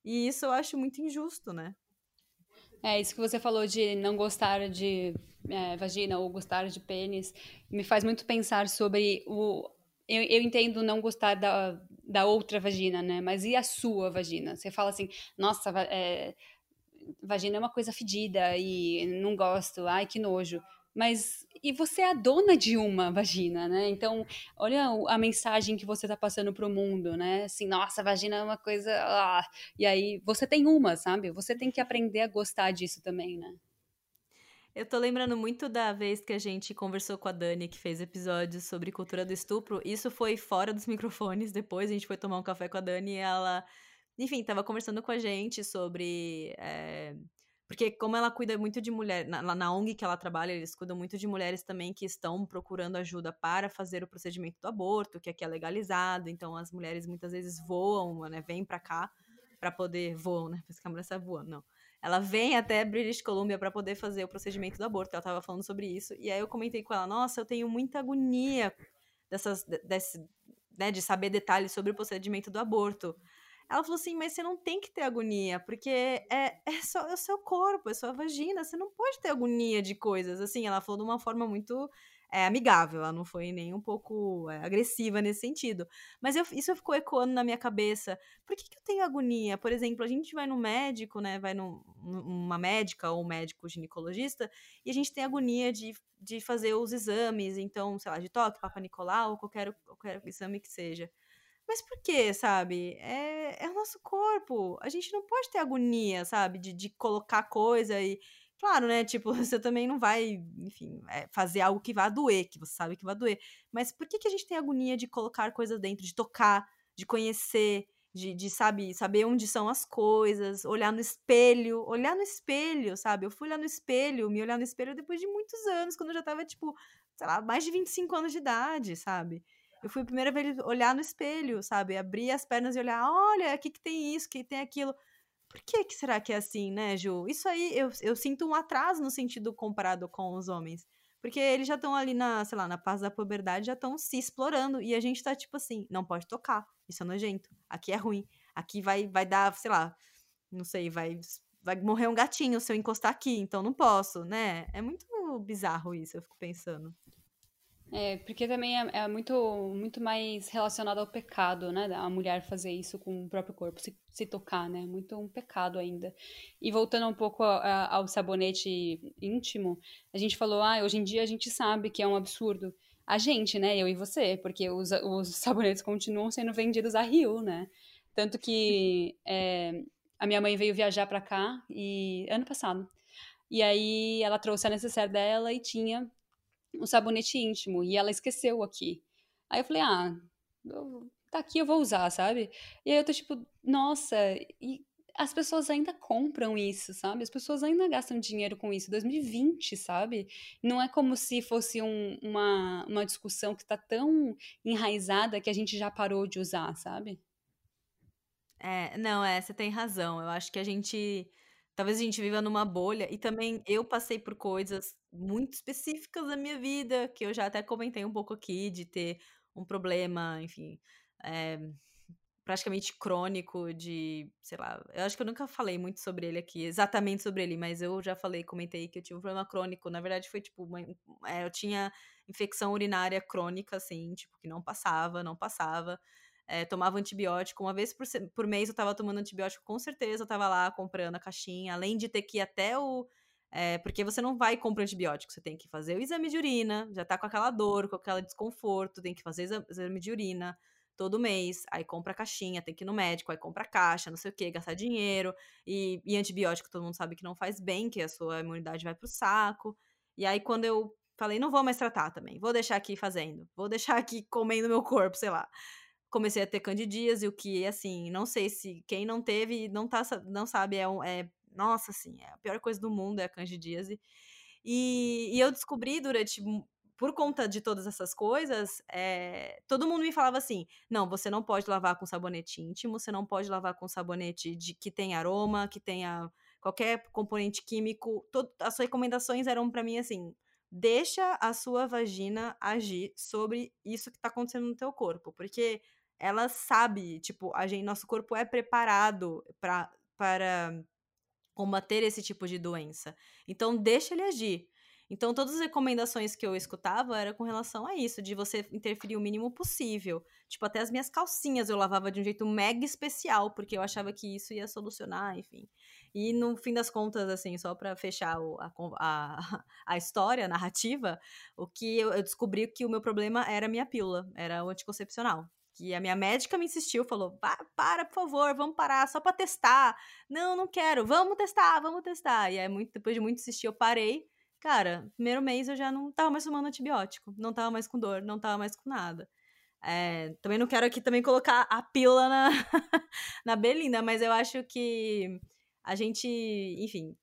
S2: E isso eu acho muito injusto, né?
S3: É, isso que você falou de não gostar de é, vagina ou gostar de pênis, me faz muito pensar sobre o. Eu, eu entendo não gostar da, da outra vagina, né? Mas e a sua vagina? Você fala assim, nossa, é, vagina é uma coisa fedida e não gosto, ai que nojo. Mas e você é a dona de uma vagina, né? Então, olha a mensagem que você tá passando pro mundo, né? Assim, nossa, vagina é uma coisa. Ah. E aí, você tem uma, sabe? Você tem que aprender a gostar disso também, né?
S2: Eu tô lembrando muito da vez que a gente conversou com a Dani, que fez episódios sobre cultura do estupro. Isso foi fora dos microfones. Depois a gente foi tomar um café com a Dani e ela enfim, tava conversando com a gente sobre. É, porque, como ela cuida muito de mulheres, na, na ONG que ela trabalha, eles cuidam muito de mulheres também que estão procurando ajuda para fazer o procedimento do aborto, que aqui é legalizado. Então, as mulheres muitas vezes voam, né? Vêm para cá para poder. Voam, né? Parece que a mulher sai voando, não. Ela vem até British Columbia para poder fazer o procedimento do aborto. Ela tava falando sobre isso. E aí eu comentei com ela: nossa, eu tenho muita agonia dessas, desse, né, de saber detalhes sobre o procedimento do aborto. Ela falou assim, mas você não tem que ter agonia, porque é, é só é o seu corpo, é sua vagina, você não pode ter agonia de coisas. Assim, ela falou de uma forma muito é, amigável, ela não foi nem um pouco é, agressiva nesse sentido. Mas eu, isso ficou ecoando na minha cabeça. Por que, que eu tenho agonia? Por exemplo, a gente vai no médico, né? Vai num, numa médica ou um médico ginecologista, e a gente tem agonia de, de fazer os exames, então, sei lá, de toque, Papa Nicolau, ou qualquer, qualquer exame que seja. Mas por quê, sabe? É, é o nosso corpo. A gente não pode ter agonia, sabe? De, de colocar coisa e, Claro, né? Tipo, você também não vai, enfim, é, fazer algo que vá doer, que você sabe que vai doer. Mas por que, que a gente tem agonia de colocar coisas dentro, de tocar, de conhecer, de, de, sabe, saber onde são as coisas, olhar no espelho, olhar no espelho, sabe? Eu fui olhar no espelho, me olhar no espelho depois de muitos anos, quando eu já tava, tipo, sei lá, mais de 25 anos de idade, sabe? Eu fui a primeira vez olhar no espelho, sabe? Abrir as pernas e olhar, olha, aqui que tem isso, que tem aquilo. Por que, que será que é assim, né, Ju? Isso aí eu, eu sinto um atraso no sentido comparado com os homens. Porque eles já estão ali na, sei lá, na paz da puberdade, já estão se explorando. E a gente tá tipo assim, não pode tocar, isso é nojento. Aqui é ruim. Aqui vai, vai dar, sei lá, não sei, vai, vai morrer um gatinho se eu encostar aqui, então não posso, né? É muito bizarro isso, eu fico pensando.
S3: É, porque também é, é, muito, muito mais relacionado ao pecado, né? A mulher fazer isso com o próprio corpo, se, se tocar, né? Muito um pecado ainda. E voltando um pouco a, a, ao sabonete íntimo, a gente falou, ah, hoje em dia a gente sabe que é um absurdo. A gente, né? Eu e você, porque os, os sabonetes continuam sendo vendidos a Rio, né? Tanto que é, a minha mãe veio viajar para cá e ano passado. E aí ela trouxe a necessaire dela e tinha um sabonete íntimo e ela esqueceu aqui. Aí eu falei, ah, tá aqui, eu vou usar, sabe? E aí eu tô tipo, nossa, e as pessoas ainda compram isso, sabe? As pessoas ainda gastam dinheiro com isso. 2020, sabe? Não é como se fosse um, uma, uma discussão que tá tão enraizada que a gente já parou de usar, sabe?
S2: É, não, é, você tem razão. Eu acho que a gente Talvez a gente viva numa bolha e também eu passei por coisas muito específicas da minha vida, que eu já até comentei um pouco aqui, de ter um problema, enfim, é, praticamente crônico de, sei lá, eu acho que eu nunca falei muito sobre ele aqui, exatamente sobre ele, mas eu já falei, comentei que eu tive um problema crônico, na verdade foi tipo, uma, é, eu tinha infecção urinária crônica, assim, tipo, que não passava, não passava, é, tomava antibiótico. Uma vez por, por mês eu tava tomando antibiótico, com certeza eu tava lá comprando a caixinha, além de ter que ir até o. É, porque você não vai comprar antibiótico, você tem que fazer o exame de urina, já tá com aquela dor, com aquele desconforto, tem que fazer exame de urina todo mês, aí compra a caixinha, tem que ir no médico, aí compra a caixa, não sei o que, gastar dinheiro, e, e antibiótico todo mundo sabe que não faz bem, que a sua imunidade vai pro saco. E aí quando eu falei, não vou mais tratar também, vou deixar aqui fazendo, vou deixar aqui comendo meu corpo, sei lá comecei a ter candidíase, o que, assim, não sei se quem não teve, não, tá, não sabe, é, um, é nossa, assim, é a pior coisa do mundo é a candidíase. E, e eu descobri durante, por conta de todas essas coisas, é, todo mundo me falava assim, não, você não pode lavar com sabonete íntimo, você não pode lavar com sabonete de, que tem aroma, que tenha qualquer componente químico, todo, as recomendações eram para mim assim, deixa a sua vagina agir sobre isso que tá acontecendo no teu corpo, porque ela sabe, tipo, a gente, nosso corpo é preparado pra, para combater esse tipo de doença. Então, deixa ele agir. Então, todas as recomendações que eu escutava era com relação a isso, de você interferir o mínimo possível. Tipo, até as minhas calcinhas eu lavava de um jeito mega especial, porque eu achava que isso ia solucionar, enfim. E no fim das contas, assim, só para fechar a, a, a, história, a narrativa, o que eu, eu descobri que o meu problema era a minha pílula, era o anticoncepcional que a minha médica me insistiu, falou: para, por favor, vamos parar, só para testar. Não, não quero, vamos testar, vamos testar. E aí, muito, depois de muito insistir, eu parei. Cara, primeiro mês eu já não tava mais tomando antibiótico, não tava mais com dor, não tava mais com nada. É, também não quero aqui também colocar a pílula na, na Belinda, mas eu acho que a gente, enfim,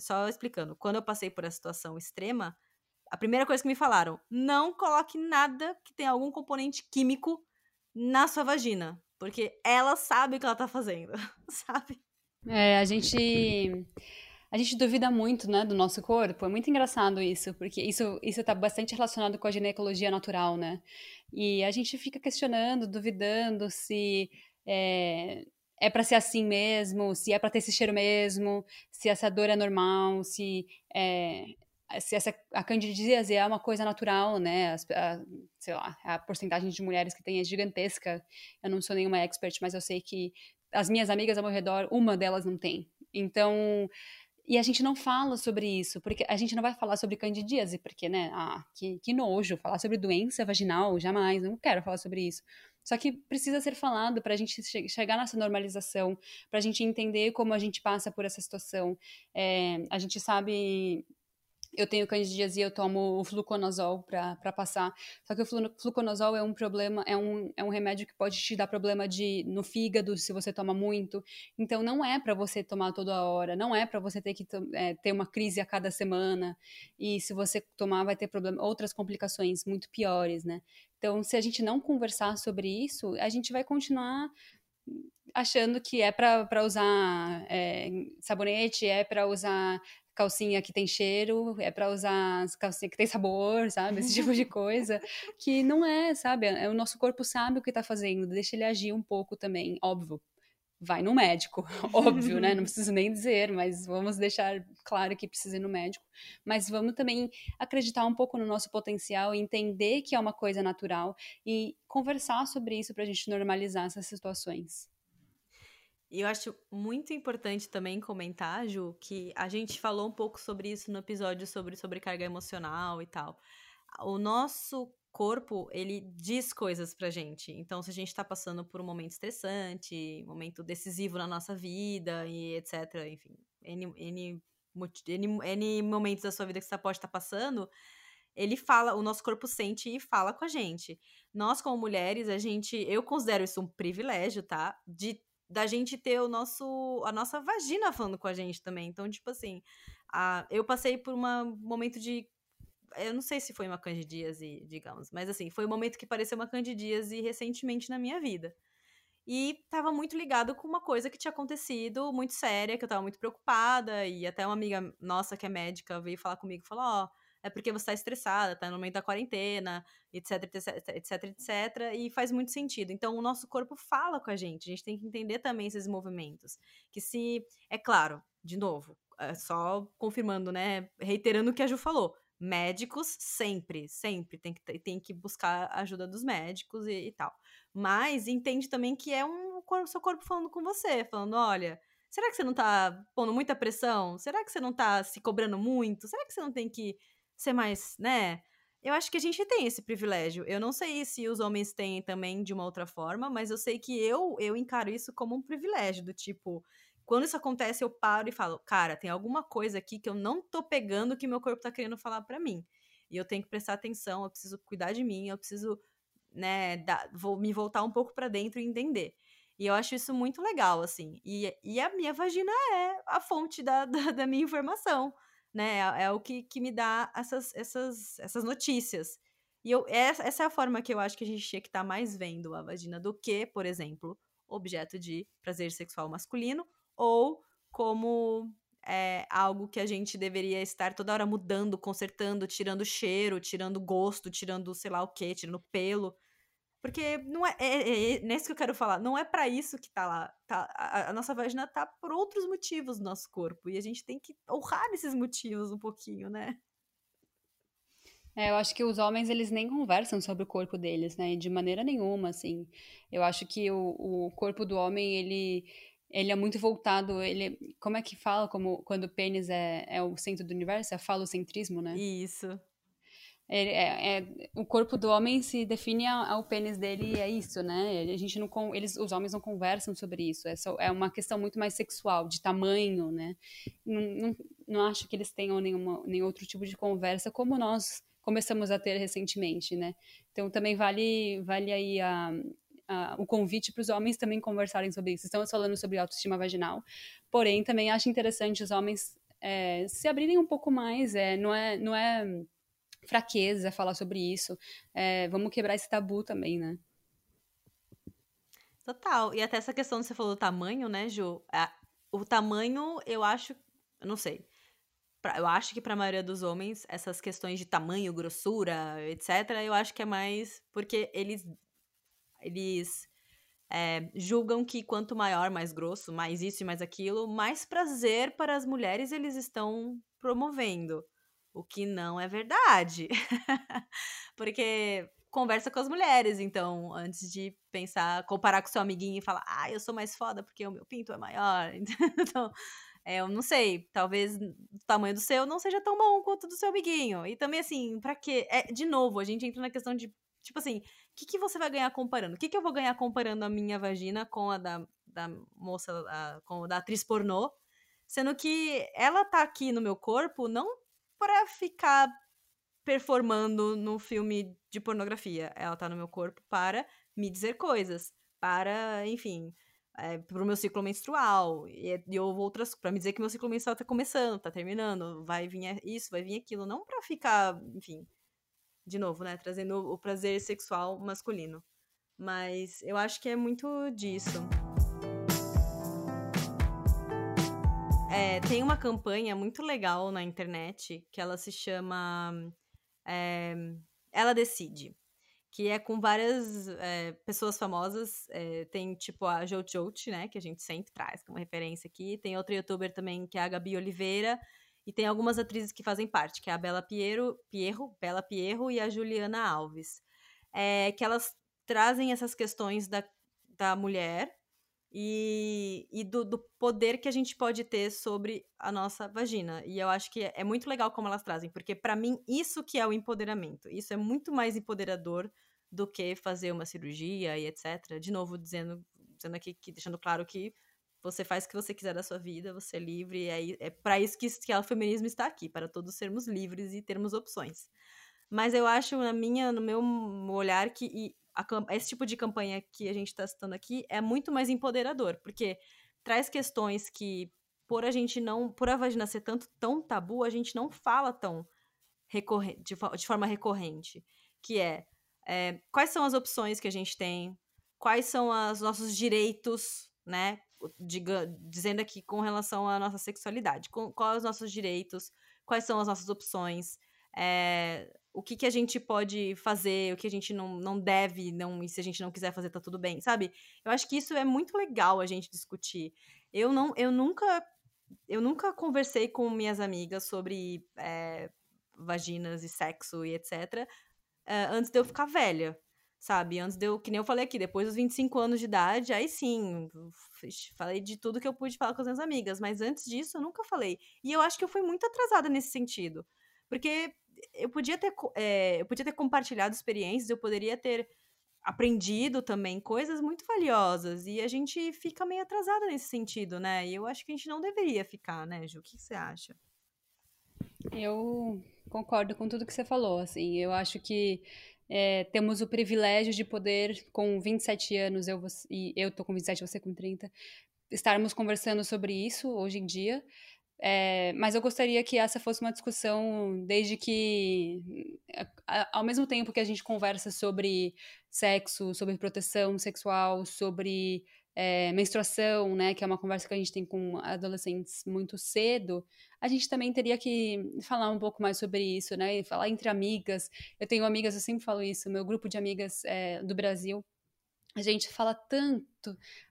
S2: só explicando, quando eu passei por essa situação extrema, a primeira coisa que me falaram, não coloque nada que tenha algum componente químico na sua vagina. Porque ela sabe o que ela tá fazendo, sabe?
S3: É, a gente. A gente duvida muito, né, do nosso corpo. É muito engraçado isso, porque isso isso tá bastante relacionado com a ginecologia natural, né? E a gente fica questionando, duvidando se é, é para ser assim mesmo, se é para ter esse cheiro mesmo, se essa dor é normal, se é, se essa a candidíase é uma coisa natural, né? A, sei lá, a porcentagem de mulheres que tem é gigantesca. Eu não sou nenhuma expert, mas eu sei que as minhas amigas ao meu redor, uma delas não tem. Então, e a gente não fala sobre isso, porque a gente não vai falar sobre candidíase, porque, né, ah, que, que nojo, falar sobre doença vaginal, jamais, não quero falar sobre isso. Só que precisa ser falado para a gente che chegar nessa normalização, para a gente entender como a gente passa por essa situação. É, a gente sabe eu tenho candidíase e eu tomo o fluconazol para passar. Só que o fluconazol é um problema, é um, é um remédio que pode te dar problema de no fígado se você toma muito. Então não é para você tomar toda hora, não é para você ter que é, ter uma crise a cada semana. E se você tomar vai ter problema, outras complicações muito piores, né? Então se a gente não conversar sobre isso, a gente vai continuar achando que é para usar é, sabonete, é para usar calcinha que tem cheiro, é para usar calcinha que tem sabor, sabe? Esse tipo de coisa. Que não é, sabe? É, o nosso corpo sabe o que tá fazendo, deixa ele agir um pouco também, óbvio. Vai no médico, óbvio, né? Não preciso nem dizer, mas vamos deixar claro que precisa ir no médico. Mas vamos também acreditar um pouco no nosso potencial, entender que é uma coisa natural e conversar sobre isso para a gente normalizar essas situações.
S2: E eu acho muito importante também comentar, Ju, que a gente falou um pouco sobre isso no episódio sobre sobrecarga emocional e tal. O nosso corpo, ele diz coisas pra gente. Então, se a gente tá passando por um momento estressante, momento decisivo na nossa vida e etc, enfim, N, N, N, N momentos da sua vida que você pode estar tá passando, ele fala, o nosso corpo sente e fala com a gente. Nós, como mulheres, a gente, eu considero isso um privilégio, tá? De da gente ter o nosso a nossa vagina falando com a gente também. Então, tipo assim, a, eu passei por um momento de eu não sei se foi uma candidíase, digamos, mas assim, foi um momento que pareceu uma candidíase recentemente na minha vida. E tava muito ligado com uma coisa que tinha acontecido, muito séria, que eu tava muito preocupada, e até uma amiga nossa que é médica veio falar comigo falou: Ó, oh, é porque você tá estressada, tá no momento da quarentena, etc, etc, etc, etc, e faz muito sentido. Então, o nosso corpo fala com a gente, a gente tem que entender também esses movimentos. Que se, é claro, de novo, é só confirmando, né, reiterando o que a Ju falou, médicos sempre, sempre tem que, tem que buscar a ajuda dos médicos e, e tal. Mas entende também que é um o seu corpo falando com você, falando, olha, será que você não tá pondo muita pressão? Será que você não tá se cobrando muito? Será que você não tem que ser mais, né? Eu acho que a gente tem esse privilégio. Eu não sei se os homens têm também de uma outra forma, mas eu sei que eu eu encaro isso como um privilégio do tipo, quando isso acontece eu paro e falo, cara, tem alguma coisa aqui que eu não tô pegando que meu corpo tá querendo falar para mim. E eu tenho que prestar atenção, eu preciso cuidar de mim, eu preciso, né, dar, vou me voltar um pouco para dentro e entender. E eu acho isso muito legal, assim. E, e a minha vagina é a fonte da, da, da minha informação né? É, é, o que, que me dá essas, essas, essas notícias. E eu, essa, é a forma que eu acho que a gente tinha que estar tá mais vendo a vagina do que, por exemplo, objeto de prazer sexual masculino ou como é, algo que a gente deveria estar toda hora mudando, consertando, tirando cheiro, tirando gosto, tirando sei lá o que, tirando pelo. Porque não é, é, é, é nesse que eu quero falar, não é para isso que tá lá. Tá, a, a, nossa vagina tá por outros motivos no nosso corpo. E a gente tem que honrar esses motivos um pouquinho, né?
S3: É, eu acho que os homens, eles nem conversam sobre o corpo deles, né? De maneira nenhuma, assim. Eu acho que o, o corpo do homem, ele, ele é muito voltado, ele... Como é que fala como, quando o pênis é, é o centro do universo? É falocentrismo, né?
S2: Isso.
S3: É, é, o corpo do homem se define ao pênis dele e é isso, né? A gente não, eles, os homens não conversam sobre isso. É, só, é uma questão muito mais sexual, de tamanho, né? Não, não, não acho que eles tenham nenhuma, nenhum outro tipo de conversa como nós começamos a ter recentemente, né? Então também vale, vale aí a, a, o convite para os homens também conversarem sobre isso. Estamos falando sobre autoestima vaginal, porém também acho interessante os homens é, se abrirem um pouco mais. É, não é, não é fraqueza falar sobre isso. É, vamos quebrar esse tabu também, né?
S2: Total. E até essa questão que você falou do tamanho, né, Ju? o tamanho, eu acho. Eu não sei. Eu acho que para a maioria dos homens, essas questões de tamanho, grossura, etc., eu acho que é mais porque eles. Eles é, julgam que quanto maior, mais grosso, mais isso e mais aquilo, mais prazer para as mulheres eles estão promovendo. O que não é verdade. Porque conversa com as mulheres, então, antes de pensar, comparar com seu amiguinho e falar, ah, eu sou mais foda porque o meu pinto é maior. então, é, eu não sei, talvez o tamanho do seu não seja tão bom quanto do seu amiguinho. E também, assim, para quê? É, de novo, a gente entra na questão de, tipo assim, o que, que você vai ganhar comparando? O que, que eu vou ganhar comparando a minha vagina com a da, da moça, a, com a da atriz pornô? Sendo que ela tá aqui no meu corpo não para ficar performando no filme de pornografia. Ela tá no meu corpo para me dizer coisas, para, enfim, é, pro meu ciclo menstrual. E, e outras. para me dizer que meu ciclo menstrual tá começando, tá terminando, vai vir isso, vai vir aquilo. Não para ficar, enfim, de novo, né? Trazendo o prazer sexual masculino. Mas eu acho que é muito disso. É, tem uma campanha muito legal na internet que ela se chama é, Ela Decide, que é com várias é, pessoas famosas. É, tem tipo a Jojo, né, que a gente sempre traz como referência aqui. Tem outra youtuber também que é a Gabi Oliveira. E tem algumas atrizes que fazem parte, que é a Bela Piero, Pierro, Bela Pierro e a Juliana Alves. que elas trazem essas questões da, da mulher e, e do, do, poder que a gente pode ter sobre a nossa vagina. E eu acho que é, é muito legal como elas trazem, porque para mim isso que é o empoderamento. Isso é muito mais empoderador do que fazer uma cirurgia e etc. De novo, dizendo, dizendo aqui, que, deixando claro que você faz o que você quiser da sua vida, você é livre, é, é para isso que, que o feminismo está aqui, para todos sermos livres e termos opções. Mas eu acho, na minha, no meu olhar, que a, esse tipo de campanha que a gente está citando aqui é muito mais empoderador, porque traz questões que, por a gente não, por a vagina ser tanto tão tabu, a gente não fala tão de, de forma recorrente, que é, é, quais são as opções que a gente tem, quais são os nossos direitos, né, diga, dizendo aqui com relação à nossa sexualidade, com, quais os nossos direitos, quais são as nossas opções, é, o que, que a gente pode fazer, o que a gente não, não deve, não, e se a gente não quiser fazer, tá tudo bem, sabe? Eu acho que isso é muito legal a gente discutir. Eu não, eu nunca, eu nunca conversei com minhas amigas sobre é, vaginas e sexo e etc. Eh, antes de eu ficar velha, sabe? Antes de eu, que nem eu falei aqui, depois dos 25 anos de idade, aí sim, falei de tudo que eu pude falar com as minhas amigas, mas antes disso eu nunca falei. E eu acho que eu fui muito atrasada nesse sentido. Porque eu podia ter, é, eu podia ter compartilhado experiências, eu poderia ter aprendido também coisas muito valiosas e a gente fica meio atrasada nesse sentido, né? E eu acho que a gente não deveria ficar, né, Ju? O que você acha?
S3: Eu concordo com tudo que você falou, assim, eu acho que é, temos o privilégio de poder, com 27 anos, eu, e eu tô com 27, você com 30, estarmos conversando sobre isso hoje em dia, é, mas eu gostaria que essa fosse uma discussão desde que, ao mesmo tempo que a gente conversa sobre sexo, sobre proteção sexual, sobre é, menstruação, né, que é uma conversa que a gente tem com adolescentes muito cedo, a gente também teria que falar um pouco mais sobre isso, né, e falar entre amigas. Eu tenho amigas, eu sempre falo isso, meu grupo de amigas é, do Brasil, a gente fala tanto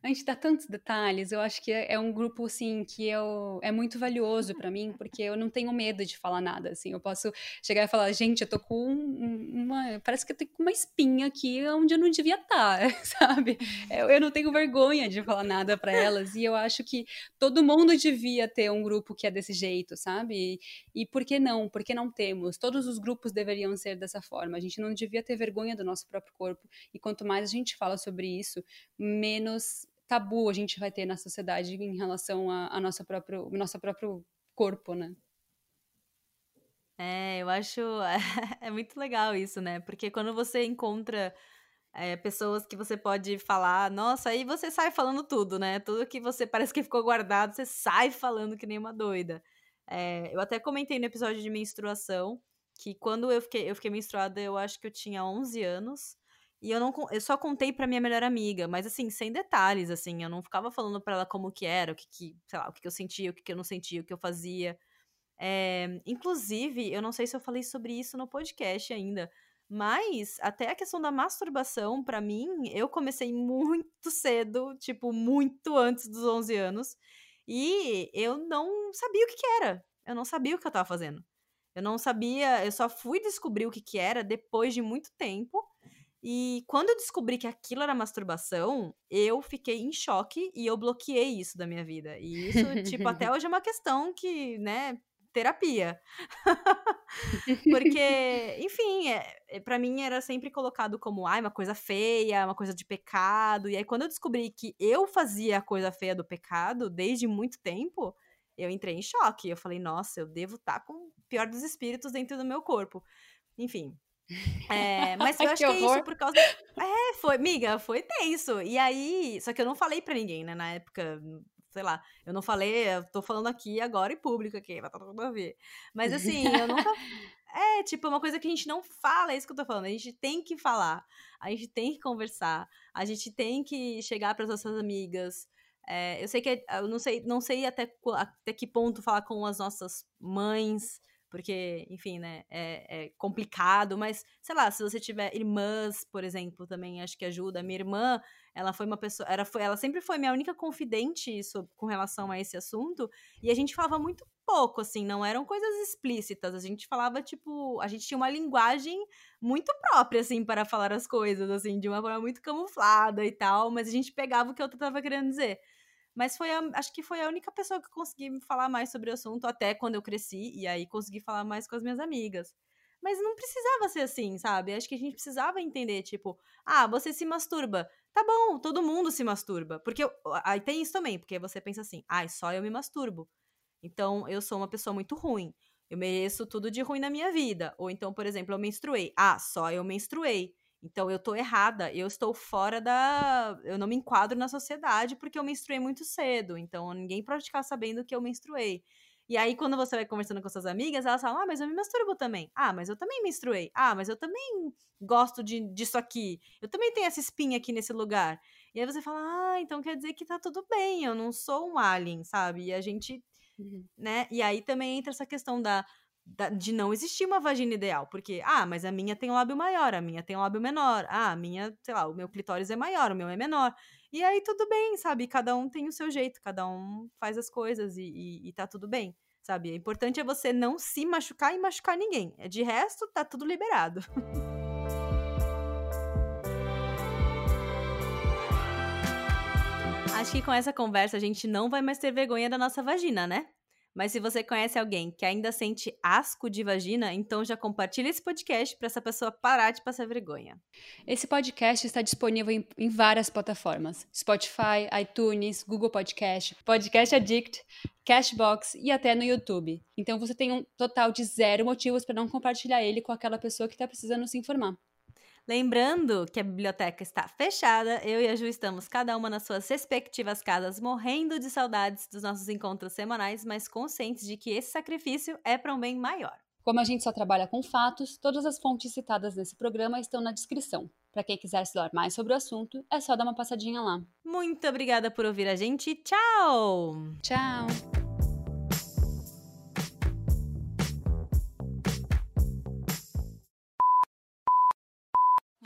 S3: a gente dá tantos detalhes. Eu acho que é, é um grupo assim que eu, é muito valioso para mim, porque eu não tenho medo de falar nada. Assim, eu posso chegar e falar, gente, eu tô com uma, parece que eu tenho uma espinha aqui onde eu não devia estar, tá", sabe? Eu, eu não tenho vergonha de falar nada para elas e eu acho que todo mundo devia ter um grupo que é desse jeito, sabe? E, e por que não? Por que não temos? Todos os grupos deveriam ser dessa forma. A gente não devia ter vergonha do nosso próprio corpo e quanto mais a gente fala sobre isso, menos menos tabu a gente vai ter na sociedade em relação a, a nosso próprio, nosso próprio corpo, né?
S2: É, eu acho é muito legal isso, né? Porque quando você encontra é, pessoas que você pode falar, nossa, aí você sai falando tudo, né? Tudo que você parece que ficou guardado, você sai falando que nem uma doida. É, eu até comentei no episódio de menstruação que quando eu fiquei, eu fiquei menstruada, eu acho que eu tinha 11 anos. E eu não eu só contei pra minha melhor amiga, mas assim, sem detalhes, assim, eu não ficava falando pra ela como que era, o que, que sei lá, o que, que eu sentia, o que, que eu não sentia, o que eu fazia. É, inclusive, eu não sei se eu falei sobre isso no podcast ainda, Mas até a questão da masturbação, para mim, eu comecei muito cedo, tipo, muito antes dos 11 anos, e eu não sabia o que, que era. Eu não sabia o que eu tava fazendo. Eu não sabia, eu só fui descobrir o que, que era depois de muito tempo. E quando eu descobri que aquilo era masturbação, eu fiquei em choque e eu bloqueei isso da minha vida. E isso, tipo, até hoje é uma questão que, né, terapia. Porque, enfim, é, é para mim era sempre colocado como, ai, uma coisa feia, uma coisa de pecado. E aí, quando eu descobri que eu fazia a coisa feia do pecado desde muito tempo, eu entrei em choque. Eu falei, nossa, eu devo estar tá com o pior dos espíritos dentro do meu corpo. Enfim. É, mas eu acho que, que é isso por causa. É, foi, miga, foi tenso. E aí, só que eu não falei pra ninguém, né? Na época, sei lá, eu não falei, eu tô falando aqui agora em público aqui, vai todo mundo ver. Mas assim, eu nunca. É, tipo, uma coisa que a gente não fala, é isso que eu tô falando. A gente tem que falar, a gente tem que conversar, a gente tem que chegar para as nossas amigas. É, eu sei que é, eu não sei, não sei até, até que ponto falar com as nossas mães, porque, enfim, né, é, é, complicado, mas, sei lá, se você tiver irmãs, por exemplo, também acho que ajuda. Minha irmã, ela foi uma pessoa, era, foi, ela sempre foi minha única confidente sobre, com relação a esse assunto, e a gente falava muito pouco, assim, não eram coisas explícitas, a gente falava, tipo, a gente tinha uma linguagem muito própria, assim, para falar as coisas, assim, de uma forma muito camuflada e tal, mas a gente pegava o que a outra tava querendo dizer. Mas foi a, acho que foi a única pessoa que consegui falar mais sobre o assunto até quando eu cresci, e aí consegui falar mais com as minhas amigas. Mas não precisava ser assim, sabe? Acho que a gente precisava entender, tipo, ah, você se masturba. Tá bom, todo mundo se masturba. Porque aí tem isso também, porque você pensa assim, ah, só eu me masturbo. Então eu sou uma pessoa muito ruim. Eu mereço tudo de ruim na minha vida. Ou então, por exemplo, eu menstruei. Ah, só eu menstruei. Então eu tô errada, eu estou fora da. Eu não me enquadro na sociedade porque eu menstruei muito cedo. Então ninguém pode ficar sabendo que eu menstruei. E aí, quando você vai conversando com suas amigas, elas falam: Ah, mas eu me masturbo também. Ah, mas eu também menstruei. Ah, mas eu também gosto de, disso aqui. Eu também tenho essa espinha aqui nesse lugar. E aí você fala: Ah, então quer dizer que tá tudo bem, eu não sou um alien, sabe? E a gente. Uhum. Né? E aí também entra essa questão da de não existir uma vagina ideal, porque, ah, mas a minha tem um lábio maior, a minha tem um lábio menor, ah, a minha, sei lá, o meu clitóris é maior, o meu é menor. E aí tudo bem, sabe? Cada um tem o seu jeito, cada um faz as coisas e, e, e tá tudo bem, sabe? O importante é você não se machucar e machucar ninguém. De resto, tá tudo liberado. Acho que com essa conversa a gente não vai mais ter vergonha da nossa vagina, né? Mas se você conhece alguém que ainda sente asco de vagina, então já compartilha esse podcast para essa pessoa parar de passar vergonha.
S3: Esse podcast está disponível em, em, várias plataformas: Spotify, iTunes, Google Podcast, Podcast Addict, Cashbox e até no YouTube. Então você tem um total de zero motivos para não compartilhar ele com aquela pessoa que está precisando se informar.
S2: Lembrando que a biblioteca está fechada, eu e a Ju estamos cada uma nas suas respectivas casas, morrendo de saudades dos nossos encontros semanais, mas conscientes de que esse sacrifício é para um bem maior.
S3: Como a gente só trabalha com fatos, todas as fontes citadas nesse programa estão na descrição. Para quem quiser estudar mais sobre o assunto, é só dar uma passadinha lá.
S2: Muito obrigada por ouvir a gente. Tchau!
S3: Tchau!